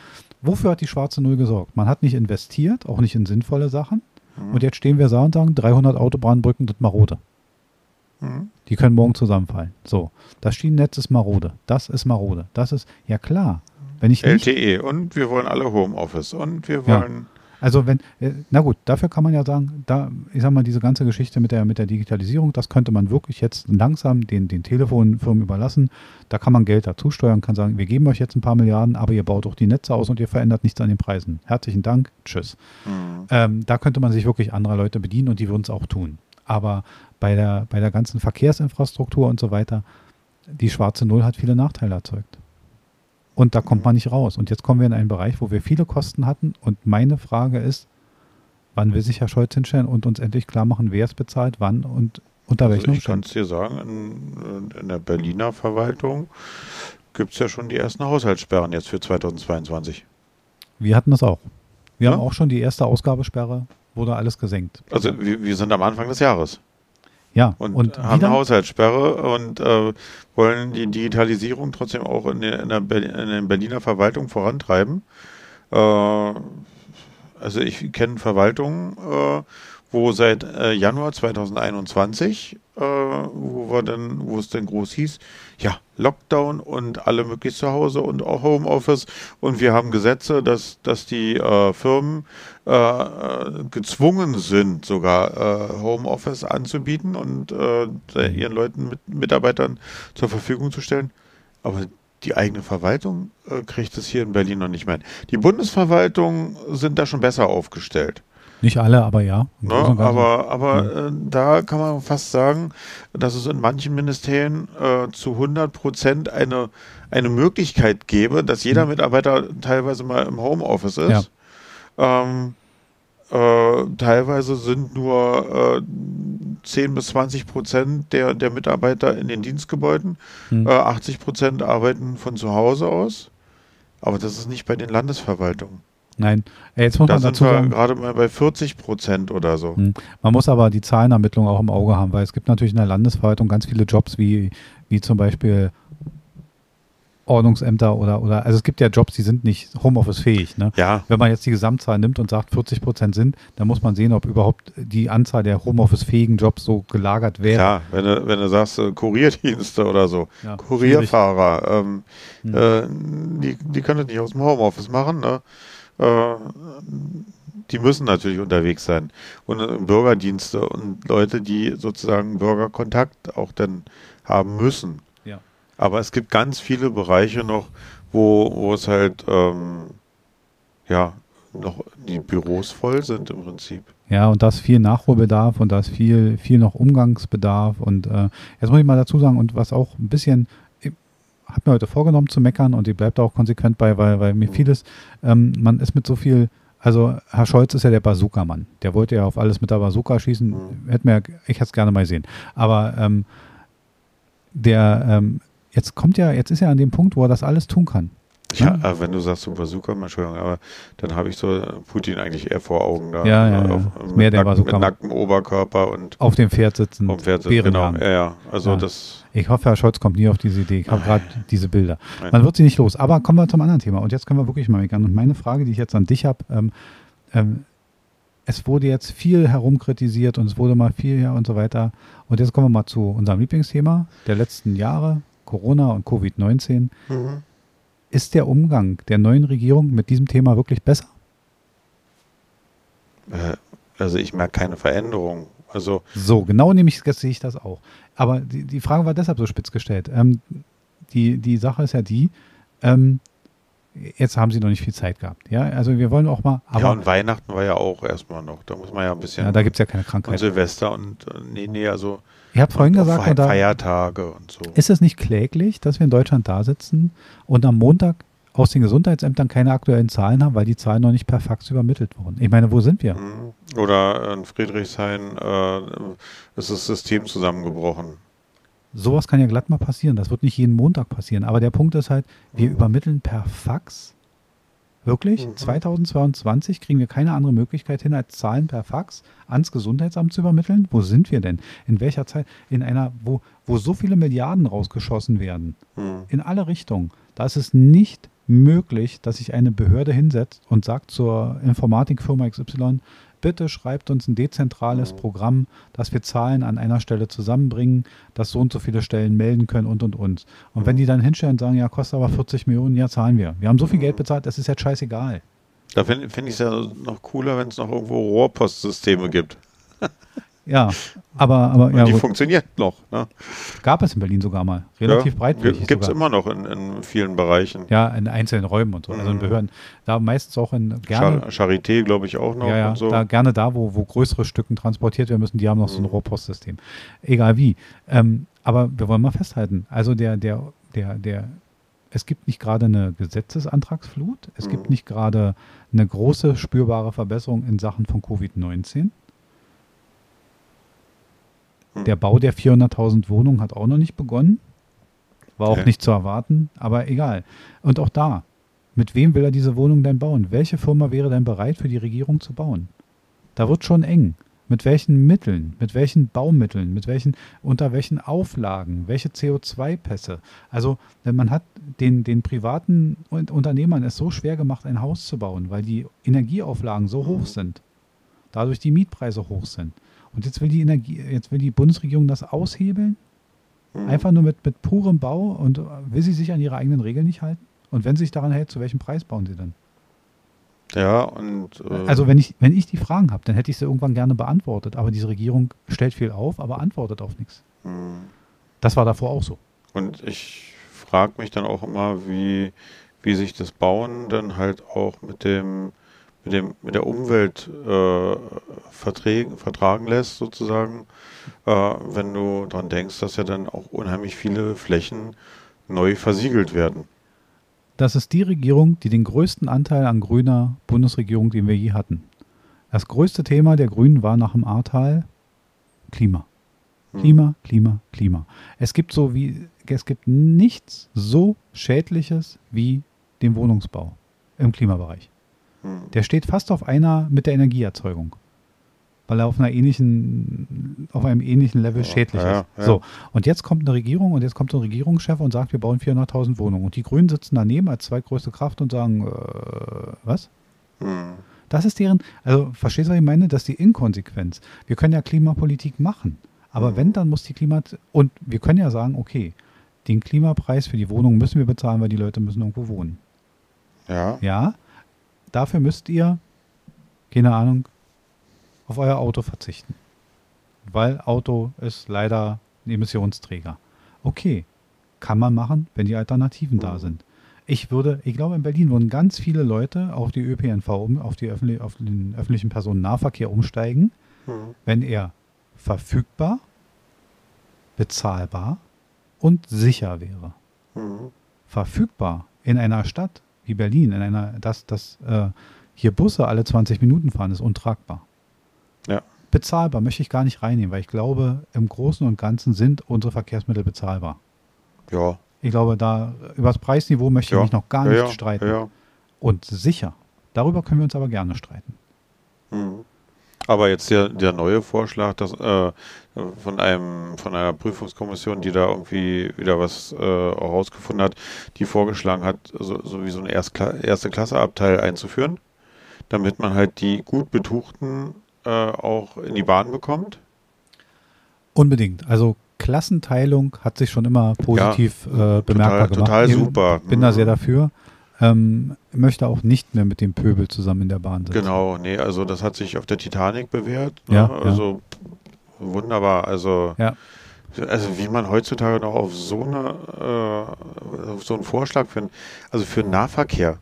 Wofür hat die schwarze Null gesorgt? Man hat nicht investiert, auch nicht in sinnvolle Sachen. Mhm. Und jetzt stehen wir da und sagen, 300 Autobahnbrücken sind marode. Mhm. Die können morgen zusammenfallen. So, das Schienennetz ist marode. Das ist marode. Das ist, ja klar, wenn ich nicht, LTE und wir wollen alle Homeoffice und wir wollen. Ja. Also wenn, äh, na gut, dafür kann man ja sagen, da, ich sag mal, diese ganze Geschichte mit der, mit der Digitalisierung, das könnte man wirklich jetzt langsam den, den Telefonfirmen überlassen. Da kann man Geld dazu steuern, kann sagen, wir geben euch jetzt ein paar Milliarden, aber ihr baut auch die Netze aus und ihr verändert nichts an den Preisen. Herzlichen Dank, tschüss. Mhm. Ähm, da könnte man sich wirklich anderer Leute bedienen und die würden es auch tun. Aber bei der, bei der ganzen Verkehrsinfrastruktur und so weiter, die schwarze Null hat viele Nachteile erzeugt. Und da kommt man nicht raus. Und jetzt kommen wir in einen Bereich, wo wir viele Kosten hatten. Und meine Frage ist, wann will sich Herr Scholz hinstellen und uns endlich klar machen, wer es bezahlt, wann und unter welchen also Ich kann es dir sagen, in, in, der Berliner Verwaltung gibt es ja schon die ersten Haushaltssperren jetzt für 2022. Wir hatten das auch. Wir ja? haben auch schon die erste Ausgabesperre, wurde alles gesenkt. Also wir, wir sind am Anfang des Jahres. Ja, und, und haben eine Haushaltssperre und äh, wollen die Digitalisierung trotzdem auch in der, in der, in der Berliner Verwaltung vorantreiben. Äh, also ich kenne Verwaltungen, äh, wo seit äh, Januar 2021, äh, wo wir dann, wo es dann groß hieß, ja, Lockdown und alle möglichst zu Hause und auch Homeoffice und wir haben Gesetze, dass, dass die äh, Firmen äh, äh, gezwungen sind, sogar äh, Homeoffice anzubieten und ihren Leuten, mit, Mitarbeitern zur Verfügung zu stellen. Aber die eigene Verwaltung kriegt es hier in Berlin noch nicht mehr. Die Bundesverwaltung sind da schon besser aufgestellt. Nicht alle, aber ja. Ne, aber aber ja. äh, da kann man fast sagen, dass es in manchen Ministerien äh, zu 100 Prozent eine, eine Möglichkeit gäbe, dass jeder hm. Mitarbeiter teilweise mal im Homeoffice ist. Ja. Ähm, äh, teilweise sind nur äh, 10 bis 20 Prozent der, der Mitarbeiter in den Dienstgebäuden. Hm. Äh, 80 Prozent arbeiten von zu Hause aus. Aber das ist nicht bei den Landesverwaltungen. Nein, jetzt muss da man dazu sagen, gerade mal bei 40 Prozent oder so. Hm. Man muss aber die Zahlenermittlung auch im Auge haben, weil es gibt natürlich in der Landesverwaltung ganz viele Jobs wie, wie zum Beispiel Ordnungsämter oder, oder, also es gibt ja Jobs, die sind nicht Homeoffice-fähig. Ne? Ja. Wenn man jetzt die Gesamtzahl nimmt und sagt, 40 Prozent sind, dann muss man sehen, ob überhaupt die Anzahl der Homeoffice-fähigen Jobs so gelagert wäre. Ja, wenn du, wenn du sagst, äh, Kurierdienste oder so, ja, Kurierfahrer, ähm, hm. äh, die, die können das nicht aus dem Homeoffice machen, ne? Äh, die müssen natürlich unterwegs sein. Und äh, Bürgerdienste und Leute, die sozusagen Bürgerkontakt auch dann haben müssen. Ja. Aber es gibt ganz viele Bereiche noch, wo, wo es halt, ähm, ja, noch die Büros voll sind im Prinzip. Ja, und da ist viel Nachholbedarf und da ist viel, viel noch Umgangsbedarf. Und äh, jetzt muss ich mal dazu sagen, und was auch ein bisschen habe mir heute vorgenommen zu meckern und bleibe da auch konsequent bei, weil, weil mir vieles, ähm, man ist mit so viel, also Herr Scholz ist ja der Bazooka-Mann. Der wollte ja auf alles mit der Bazooka schießen. Mhm. Hätte mir, ich hätte es gerne mal sehen. Aber ähm, der, ähm, jetzt kommt ja, jetzt ist er an dem Punkt, wo er das alles tun kann. Ja, ja, wenn du sagst so Bazooka, Entschuldigung, aber dann habe ich so Putin eigentlich eher vor Augen da. Ja, ja, auf, ja. Mit, Mehr der nack, mit nacktem Oberkörper und auf dem Pferd sitzen. Auf dem Pferd sitzen, genau. Ja, ja. Also ja. das. Ich hoffe, Herr Scholz kommt nie auf diese Idee. Ich habe gerade diese Bilder. Nein. Man wird sie nicht los. Aber kommen wir zum anderen Thema. Und jetzt können wir wirklich mal meckern. Und meine Frage, die ich jetzt an dich habe, ähm, ähm, es wurde jetzt viel herumkritisiert und es wurde mal viel her und so weiter. Und jetzt kommen wir mal zu unserem Lieblingsthema der letzten Jahre, Corona und Covid-19. Mhm. Ist der Umgang der neuen Regierung mit diesem Thema wirklich besser? Äh, also ich merke keine Veränderung. Also so, genau nämlich sehe ich das auch. Aber die, die Frage war deshalb so spitz gestellt. Ähm, die, die Sache ist ja die, ähm, jetzt haben sie noch nicht viel Zeit gehabt. Ja, also wir wollen auch mal. ja, und Weihnachten war ja auch erstmal noch. Da muss man ja ein bisschen. Ja, da gibt es ja keine Krankheit. Und Silvester und äh, nee, nee, also Ihr habt vorhin gesagt, Fe Feiertage und so. Ist es nicht kläglich, dass wir in Deutschland da sitzen und am Montag aus den Gesundheitsämtern keine aktuellen Zahlen haben, weil die Zahlen noch nicht per Fax übermittelt wurden? Ich meine, wo sind wir? Mhm. Oder in Friedrichshain äh, ist das System zusammengebrochen. Sowas kann ja glatt mal passieren. Das wird nicht jeden Montag passieren. Aber der Punkt ist halt, wir mhm. übermitteln per Fax Wirklich? Mhm. 2022 kriegen wir keine andere Möglichkeit hin, als Zahlen per Fax ans Gesundheitsamt zu übermitteln? Wo sind wir denn? In welcher Zeit? In einer, wo, wo so viele Milliarden rausgeschossen werden. Mhm. In alle Richtungen. Da ist es nicht möglich, dass sich eine Behörde hinsetzt und sagt zur Informatikfirma XY, bitte schreibt uns ein dezentrales mhm. Programm, dass wir Zahlen an einer Stelle zusammenbringen, dass so und so viele Stellen melden können und und und. Und mhm. wenn die dann hinstellen und sagen, ja, kostet aber 40 Millionen, ja, zahlen wir. Wir haben so viel Geld mhm. bezahlt, das ist jetzt scheißegal. Da finde find ich es ja noch cooler, wenn es noch irgendwo Rohrpostsysteme gibt. ja, Aber, aber ja, die gut. funktioniert noch. Ne? Gab es in Berlin sogar mal. Relativ ja, breitflächig. Gibt es immer noch in, in, vielen Bereichen. Ja, in einzelnen Räumen und so. Mhm. Also in mhm. Behörden. Da meistens auch in gerne. Charité, glaube ich, auch noch. Ja, ja. So. Da, gerne da, wo, wo größere Stücken transportiert werden müssen, die haben noch mhm. so ein mhm. Rohrpostsystem. Egal wie. Ähm, aber wir wollen mal festhalten. Also der, der, der, der, es gibt nicht gerade eine Gesetzesantragsflut. Es mhm. gibt nicht gerade eine große spürbare Verbesserung in Sachen von Covid-19. Der Bau der 400.000 Wohnungen hat auch noch nicht begonnen. War auch ja. nicht zu erwarten, aber egal. Und auch da, mit wem will er diese Wohnung denn bauen? Welche Firma wäre denn bereit, für die Regierung zu bauen? Da wird schon eng. Mit welchen Mitteln, mit welchen Baumitteln, mit welchen, unter welchen Auflagen, welche CO2-Pässe. Also, wenn man hat den, den privaten Unternehmern es so schwer gemacht, ein Haus zu bauen, weil die Energieauflagen so hoch sind, dadurch die Mietpreise hoch sind. Und jetzt will die Energie, jetzt will die Bundesregierung das aushebeln? Mhm. Einfach nur mit, mit purem Bau und will sie sich an ihre eigenen Regeln nicht halten? Und wenn sie sich daran hält, zu welchem Preis bauen sie dann? Ja, und. Äh also, wenn ich, wenn ich die Fragen habe, dann hätte ich sie irgendwann gerne beantwortet. Aber diese Regierung stellt viel auf, aber antwortet auf nichts. Mhm. Das war davor auch so. Und ich frage mich dann auch immer, wie, wie sich das Bauen dann halt auch mit dem mit, dem, mit der Umwelt äh, vertragen lässt, sozusagen, äh, wenn du daran denkst, dass ja dann auch unheimlich viele Flächen neu versiegelt werden. Das ist die Regierung, die den größten Anteil an grüner Bundesregierung, den wir je hatten. Das größte Thema der Grünen war nach dem Ahrtal Klima. Hm. Klima, Klima, Klima. Es gibt so wie, es gibt nichts so Schädliches wie den Wohnungsbau im Klimabereich. Der steht fast auf einer mit der Energieerzeugung. Weil er auf einer ähnlichen, auf einem ähnlichen Level ja, schädlich ja, ist. Ja. So. Und jetzt kommt eine Regierung und jetzt kommt ein Regierungschef und sagt, wir bauen 400.000 Wohnungen. Und die Grünen sitzen daneben als zweitgrößte Kraft und sagen, äh, was? Hm. Das ist deren, also verstehst du, was ich meine? Das ist die Inkonsequenz. Wir können ja Klimapolitik machen. Aber hm. wenn, dann muss die Klima, und wir können ja sagen, okay, den Klimapreis für die Wohnung müssen wir bezahlen, weil die Leute müssen irgendwo wohnen. Ja. Ja, dafür müsst ihr, keine Ahnung, auf euer Auto verzichten. Weil Auto ist leider ein Emissionsträger. Okay, kann man machen, wenn die Alternativen da sind. Ich würde, ich glaube, in Berlin würden ganz viele Leute auf die ÖPNV, um, auf, die öffentlich, auf den öffentlichen Personennahverkehr umsteigen, mhm. wenn er verfügbar, bezahlbar und sicher wäre. Mhm. Verfügbar in einer Stadt wie Berlin, in einer, dass, dass äh, hier Busse alle 20 Minuten fahren, ist untragbar. Ja. Bezahlbar möchte ich gar nicht reinnehmen, weil ich glaube, im Großen und Ganzen sind unsere Verkehrsmittel bezahlbar. Ja. Ich glaube, da über das Preisniveau möchte ich mich noch gar nicht ja, streiten. Und sicher, darüber können wir uns aber gerne streiten. Mhm. Aber jetzt der, der neue Vorschlag, dass äh, von einem von einer Prüfungskommission, die da irgendwie wieder was äh, herausgefunden hat, die vorgeschlagen hat, so, so wie so ein Erstkla erste Klasseabteil einzuführen, damit man halt die gut Betuchten äh, auch in die Bahn bekommt. Unbedingt. Also Klassenteilung hat sich schon immer positiv ja, äh, bemerkbar total, gemacht. Total super. Ich bin da sehr dafür ähm, möchte auch nicht mehr mit dem Pöbel zusammen in der Bahn sitzen. Genau, nee, also das hat sich auf der Titanic bewährt. Ne? Ja, also ja. Wunderbar. Also, ja. also wie man heutzutage noch auf so eine äh, auf so einen Vorschlag für also für den Nahverkehr.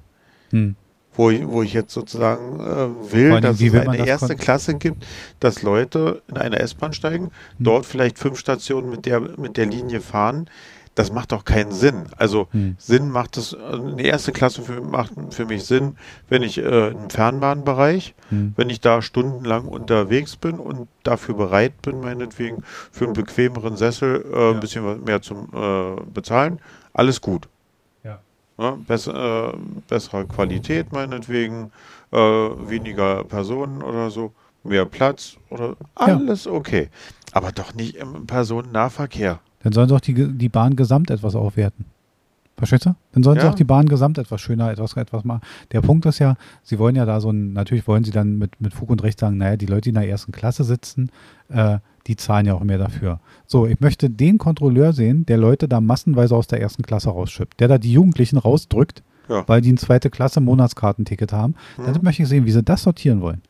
Hm. Wo ich, wo ich jetzt sozusagen äh, will, dass es eine erste Klasse gibt, dass Leute in eine S-Bahn steigen, hm. dort vielleicht fünf Stationen mit der, mit der Linie fahren, das macht doch keinen Sinn. Also hm. Sinn macht es, eine erste Klasse für, macht für mich Sinn, wenn ich äh, im Fernbahnbereich, hm. wenn ich da stundenlang unterwegs bin und dafür bereit bin, meinetwegen für einen bequemeren Sessel äh, ja. ein bisschen mehr zu äh, bezahlen, alles gut. Ja. ja besser, äh, bessere Qualität meinetwegen, äh, weniger Personen oder so, mehr Platz oder alles ja. okay. Aber doch nicht im Personennahverkehr. Dann sollen sie auch die, die Bahn gesamt etwas aufwerten. Verstehst du? Dann sollen ja. sie auch die Bahn gesamt etwas schöner, etwas, etwas machen. Der Punkt ist ja, sie wollen ja da so ein, natürlich wollen sie dann mit, mit Fug und Recht sagen, naja, die Leute, die in der ersten Klasse sitzen, äh, die zahlen ja auch mehr dafür. So, ich möchte den Kontrolleur sehen, der Leute da massenweise aus der ersten Klasse rausschippt, der da die Jugendlichen rausdrückt, ja. weil die ein zweite Klasse Monatskartenticket haben. Mhm. Dann möchte ich sehen, wie sie das sortieren wollen.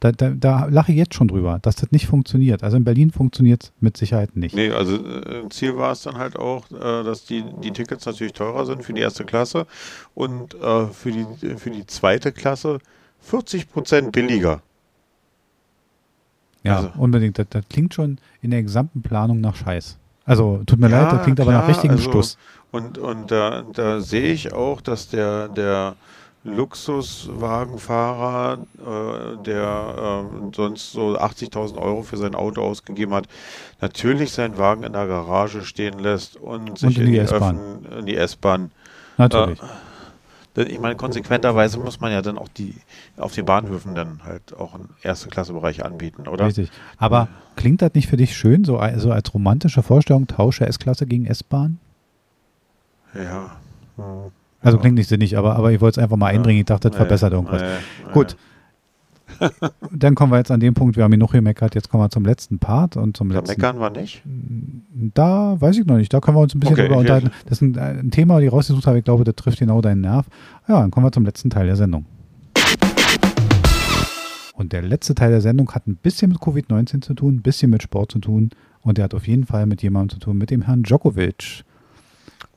Da, da, da lache ich jetzt schon drüber, dass das nicht funktioniert. Also in Berlin funktioniert es mit Sicherheit nicht. Nee, also äh, Ziel war es dann halt auch, äh, dass die, die Tickets natürlich teurer sind für die erste Klasse und äh, für, die, für die zweite Klasse 40 Prozent billiger. Ja, also. unbedingt. Das, das, klingt schon in der gesamten Planung nach Scheiß. Also tut mir ja, leid, das klingt klar, aber nach richtigem also, Stuss. Und, und da, da sehe ich auch, dass der, der Luxuswagenfahrer, äh, der äh, sonst so 80.000 Euro für sein Auto ausgegeben hat, natürlich seinen Wagen in der Garage stehen lässt und sich und in, die in die S-Bahn. Natürlich. Äh, ich meine, konsequenterweise muss man ja dann auch die auf den Bahnhöfen dann halt auch einen erste Klasse Bereich anbieten, oder? Richtig. Aber klingt das nicht für dich schön, so, so als romantische Vorstellung, tausche S-Klasse gegen S-Bahn? Ja. Hm. Also klingt nicht sinnig, aber, aber ich wollte es einfach mal einbringen. Ich dachte, das verbessert irgendwas. Gut. Dann kommen wir jetzt an den Punkt, wir haben genug gemeckert, jetzt kommen wir zum letzten Part und zum da letzten. meckern wir nicht? Da weiß ich noch nicht, da können wir uns ein bisschen okay, drüber unterhalten. Das ist ein, ein Thema, das ich rausgesucht habe, ich glaube, das trifft genau deinen Nerv. Ja, dann kommen wir zum letzten Teil der Sendung. Und der letzte Teil der Sendung hat ein bisschen mit Covid-19 zu tun, ein bisschen mit Sport zu tun und der hat auf jeden Fall mit jemandem zu tun, mit dem Herrn Djokovic.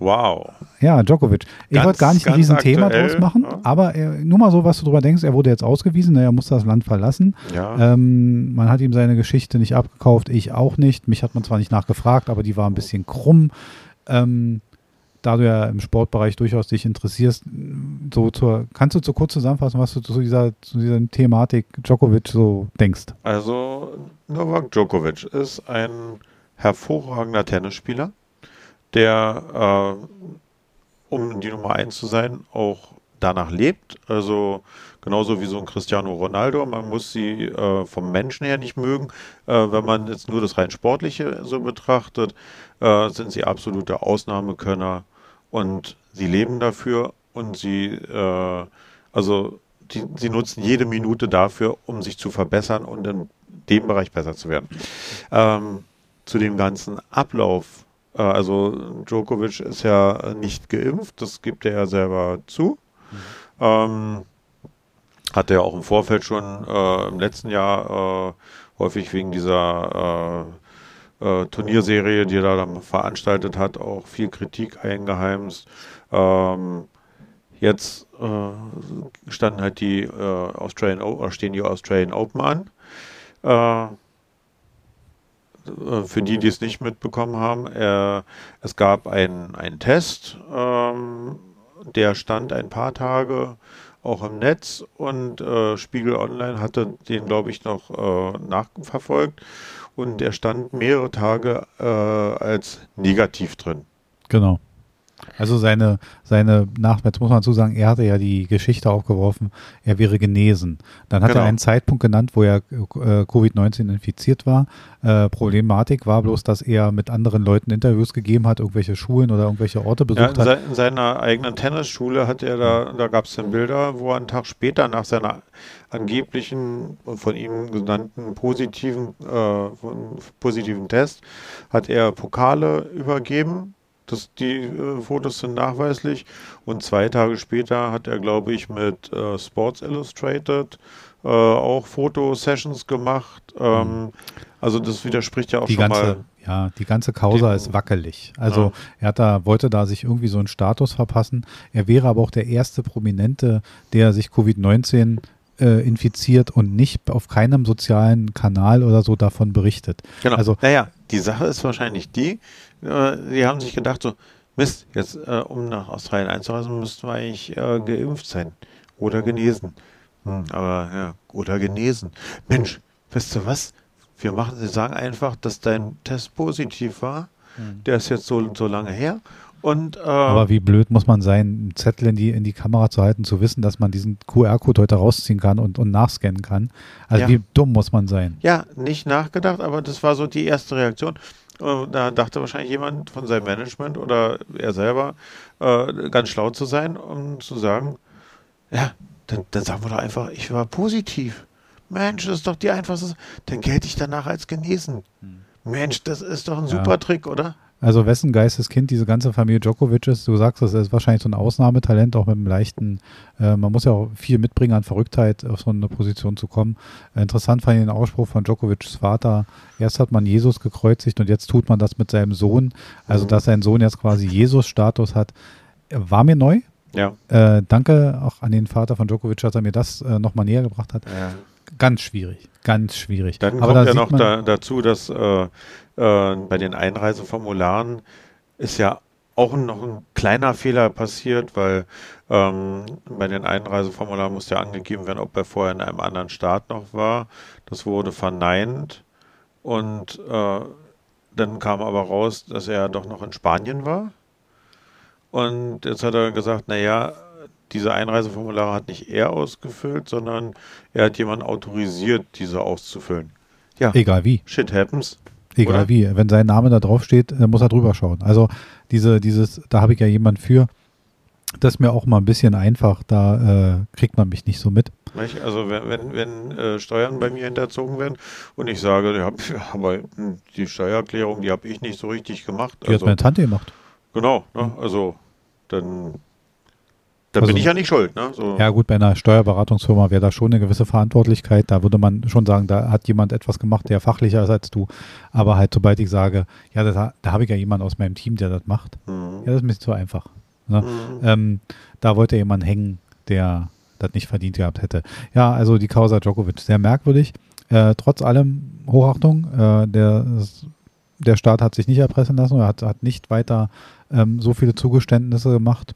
Wow. Ja, Djokovic. Ich wollte gar nicht ein Riesenthema draus machen, ja. aber er, nur mal so, was du drüber denkst, er wurde jetzt ausgewiesen, er musste das Land verlassen. Ja. Ähm, man hat ihm seine Geschichte nicht abgekauft, ich auch nicht. Mich hat man zwar nicht nachgefragt, aber die war ein bisschen krumm. Ähm, da du ja im Sportbereich durchaus dich interessierst, so zur, kannst du zu kurz zusammenfassen, was du zu dieser, zu dieser Thematik Djokovic so denkst? Also Novak Djokovic ist ein hervorragender Tennisspieler der, äh, um die Nummer 1 zu sein, auch danach lebt. Also genauso wie so ein Cristiano Ronaldo. Man muss sie äh, vom Menschen her nicht mögen. Äh, wenn man jetzt nur das rein Sportliche so betrachtet, äh, sind sie absolute Ausnahmekönner und sie leben dafür und sie, äh, also die, sie nutzen jede Minute dafür, um sich zu verbessern und in dem Bereich besser zu werden. Ähm, zu dem ganzen Ablauf also Djokovic ist ja nicht geimpft, das gibt er ja selber zu. Mhm. Ähm, hat er auch im Vorfeld schon äh, im letzten Jahr äh, häufig wegen dieser äh, äh, Turnierserie, die er da dann veranstaltet hat, auch viel Kritik eingeheimst. Ähm, jetzt äh, standen halt die Australian o stehen die Australian Open an. Äh, für die, die es nicht mitbekommen haben, äh, es gab einen, Test, ähm, der stand ein paar Tage auch im Netz und äh, Spiegel Online hatte den, glaube ich, noch äh, nachverfolgt und der stand mehrere Tage äh, als negativ drin. Genau. Also seine, seine nach, jetzt muss man dazu sagen, er hatte ja die Geschichte aufgeworfen, er wäre genesen. Dann hat genau. er einen Zeitpunkt genannt, wo er äh, Covid-19 infiziert war. Äh, Problematik war bloß, dass er mit anderen Leuten Interviews gegeben hat, irgendwelche Schulen oder irgendwelche Orte besucht ja, hat. In seiner eigenen Tennisschule hat er da, da gab es dann Bilder, wo er einen Tag später nach seiner angeblichen von ihm genannten positiven, äh, positiven Test hat er Pokale übergeben das, die äh, Fotos sind nachweislich. Und zwei Tage später hat er, glaube ich, mit äh, Sports Illustrated äh, auch Fotosessions gemacht. Ähm, mhm. also das widerspricht ja auch die schon ganze, mal. Ja, die ganze Causa dem, ist wackelig. Also ja. er hat da, wollte da sich irgendwie so einen Status verpassen. Er wäre aber auch der erste Prominente, der sich Covid-19 äh, infiziert und nicht auf keinem sozialen Kanal oder so davon berichtet. Genau. Also, naja, die Sache ist wahrscheinlich die, die haben sich gedacht so, Mist, jetzt äh, um nach Australien einzureisen, müssten wir eigentlich äh, geimpft sein oder genesen. Hm, aber ja, oder genesen. Mensch, weißt du was? Wir machen, sie sagen einfach, dass dein Test positiv war. Hm. Der ist jetzt so, so lange her. Und, äh, Aber wie blöd muss man sein, einen Zettel in die, in die Kamera zu halten, zu wissen, dass man diesen QR-Code heute rausziehen kann und, und nachscannen kann. Also ja. wie dumm muss man sein? Ja, nicht nachgedacht, aber das war so die erste Reaktion. Da dachte wahrscheinlich jemand von seinem Management oder er selber äh, ganz schlau zu sein, um zu sagen, ja, dann, dann sagen wir doch einfach, ich war positiv. Mensch, das ist doch die einfachste, dann gelte ich danach als genesen. Hm. Mensch, das ist doch ein super ja. Trick, oder? Also wessen Geisteskind diese ganze Familie Djokovic ist, du sagst, das ist wahrscheinlich so ein Ausnahmetalent, auch mit einem leichten, äh, man muss ja auch viel mitbringen an Verrücktheit, auf so eine Position zu kommen. Interessant fand ich den Ausspruch von Djokovics Vater, erst hat man Jesus gekreuzigt und jetzt tut man das mit seinem Sohn. Also, mhm. dass sein Sohn jetzt quasi Jesus-Status hat, war mir neu. Ja. Äh, danke auch an den Vater von Djokovic, dass er mir das äh, nochmal näher gebracht hat. Ja. Ganz schwierig, ganz schwierig. Dann Aber kommt da ja noch da, dazu, dass äh, äh, bei den Einreiseformularen ist ja auch noch ein kleiner Fehler passiert, weil ähm, bei den Einreiseformularen muss ja angegeben werden, ob er vorher in einem anderen Staat noch war. Das wurde verneint und äh, dann kam aber raus, dass er doch noch in Spanien war. Und jetzt hat er gesagt, naja, diese Einreiseformulare hat nicht er ausgefüllt, sondern er hat jemanden autorisiert, diese auszufüllen. Ja. Egal wie. Shit happens. Egal oder? wie. Wenn sein Name da drauf steht, muss er drüber schauen. Also diese, dieses, da habe ich ja jemanden für. Das ist mir auch mal ein bisschen einfach, da äh, kriegt man mich nicht so mit. Also wenn, wenn, wenn äh, Steuern bei mir hinterzogen werden und ich sage, ja, aber die Steuererklärung, die habe ich nicht so richtig gemacht. Die also, hat meine Tante gemacht. Genau, ne? also dann da also, bin ich ja nicht schuld. Ne? So. Ja gut, bei einer Steuerberatungsfirma wäre da schon eine gewisse Verantwortlichkeit. Da würde man schon sagen, da hat jemand etwas gemacht, der fachlicher ist als du. Aber halt, sobald ich sage, ja, da, da habe ich ja jemanden aus meinem Team, der das macht, mhm. ja, das ist mir zu einfach. Ne? Mhm. Ähm, da wollte jemand hängen, der das nicht verdient gehabt hätte. Ja, also die Causa Djokovic, sehr merkwürdig. Äh, trotz allem Hochachtung, äh, der, der Staat hat sich nicht erpressen lassen, er hat, hat nicht weiter ähm, so viele Zugeständnisse gemacht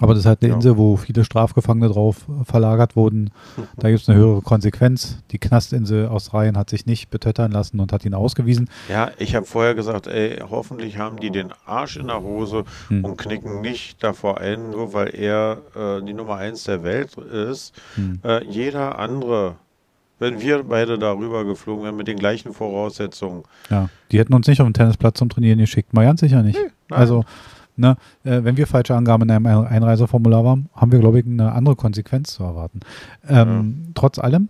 aber das ist halt eine ja. Insel, wo viele Strafgefangene drauf verlagert wurden. Da gibt es eine höhere Konsequenz. Die Knastinsel Australien hat sich nicht betöttern lassen und hat ihn ausgewiesen. Ja, ich habe vorher gesagt, ey, hoffentlich haben die den Arsch in der Hose hm. und knicken nicht davor ein, nur weil er äh, die Nummer eins der Welt ist. Hm. Äh, jeder andere wenn wir beide darüber geflogen wären mit den gleichen Voraussetzungen. Ja, die hätten uns nicht auf den Tennisplatz zum Trainieren geschickt, mal ganz sicher nicht. Nee, also Ne, äh, wenn wir falsche Angaben in einem Einreiseformular haben, haben wir, glaube ich, eine andere Konsequenz zu erwarten. Ähm, ja. Trotz allem,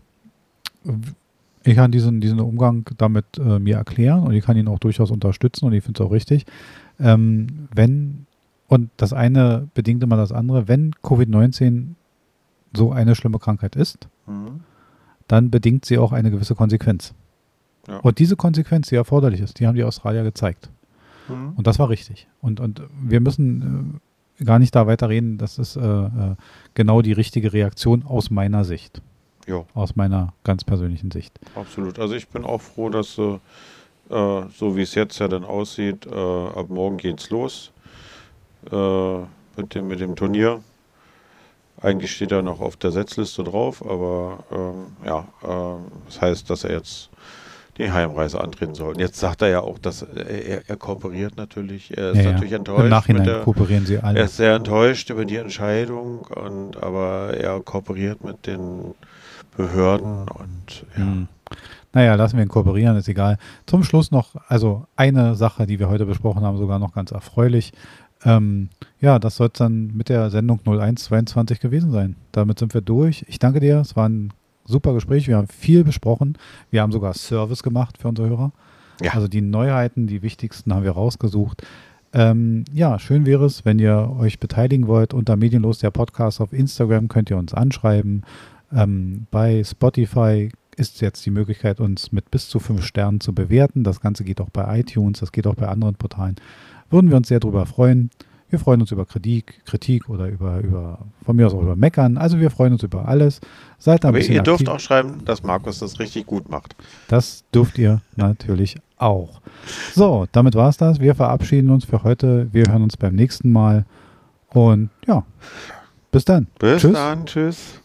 ich kann diesen, diesen Umgang damit äh, mir erklären und ich kann ihn auch durchaus unterstützen und ich finde es auch richtig. Ähm, wenn, und das eine bedingt immer das andere, wenn Covid-19 so eine schlimme Krankheit ist, mhm. dann bedingt sie auch eine gewisse Konsequenz. Ja. Und diese Konsequenz, die erforderlich ist, die haben die Australier gezeigt. Mhm. Und das war richtig. Und, und wir müssen äh, gar nicht da weiter reden. Das ist äh, äh, genau die richtige Reaktion aus meiner Sicht. Jo. Aus meiner ganz persönlichen Sicht. Absolut. Also ich bin auch froh, dass äh, so wie es jetzt ja dann aussieht, äh, ab morgen geht's los äh, mit, dem, mit dem Turnier. Eigentlich steht er noch auf der Setzliste drauf, aber ähm, ja, das heißt, dass er jetzt die Heimreise antreten sollen. Jetzt sagt er ja auch, dass er, er kooperiert natürlich. Er ist ja, natürlich enttäuscht. Im Nachhinein der, kooperieren sie alle. Er ist sehr enttäuscht über die Entscheidung, und, aber er kooperiert mit den Behörden und ja. Hm. Naja, lassen wir ihn kooperieren, ist egal. Zum Schluss noch, also eine Sache, die wir heute besprochen haben, sogar noch ganz erfreulich. Ähm, ja, das soll es dann mit der Sendung 0122 gewesen sein. Damit sind wir durch. Ich danke dir. Es war ein super Gespräch. Wir haben viel besprochen. Wir haben sogar Service gemacht für unsere Hörer. Ja. Also die Neuheiten, die wichtigsten haben wir rausgesucht. Ähm, ja, schön wäre es, wenn ihr euch beteiligen wollt. Unter Medienlos der Podcast auf Instagram könnt ihr uns anschreiben. Ähm, bei Spotify ist jetzt die Möglichkeit, uns mit bis zu fünf Sternen zu bewerten. Das Ganze geht auch bei iTunes, das geht auch bei anderen Portalen. Würden wir uns sehr darüber freuen. Wir freuen uns über Kritik, Kritik oder über, über, von mir aus auch über Meckern. Also wir freuen uns über alles. Seid ein Aber ihr dürft aktiv. auch schreiben, dass Markus das richtig gut macht. Das dürft ihr natürlich auch. So, damit war es das. Wir verabschieden uns für heute. Wir hören uns beim nächsten Mal. Und ja, bis dann. Bis tschüss. dann. Tschüss.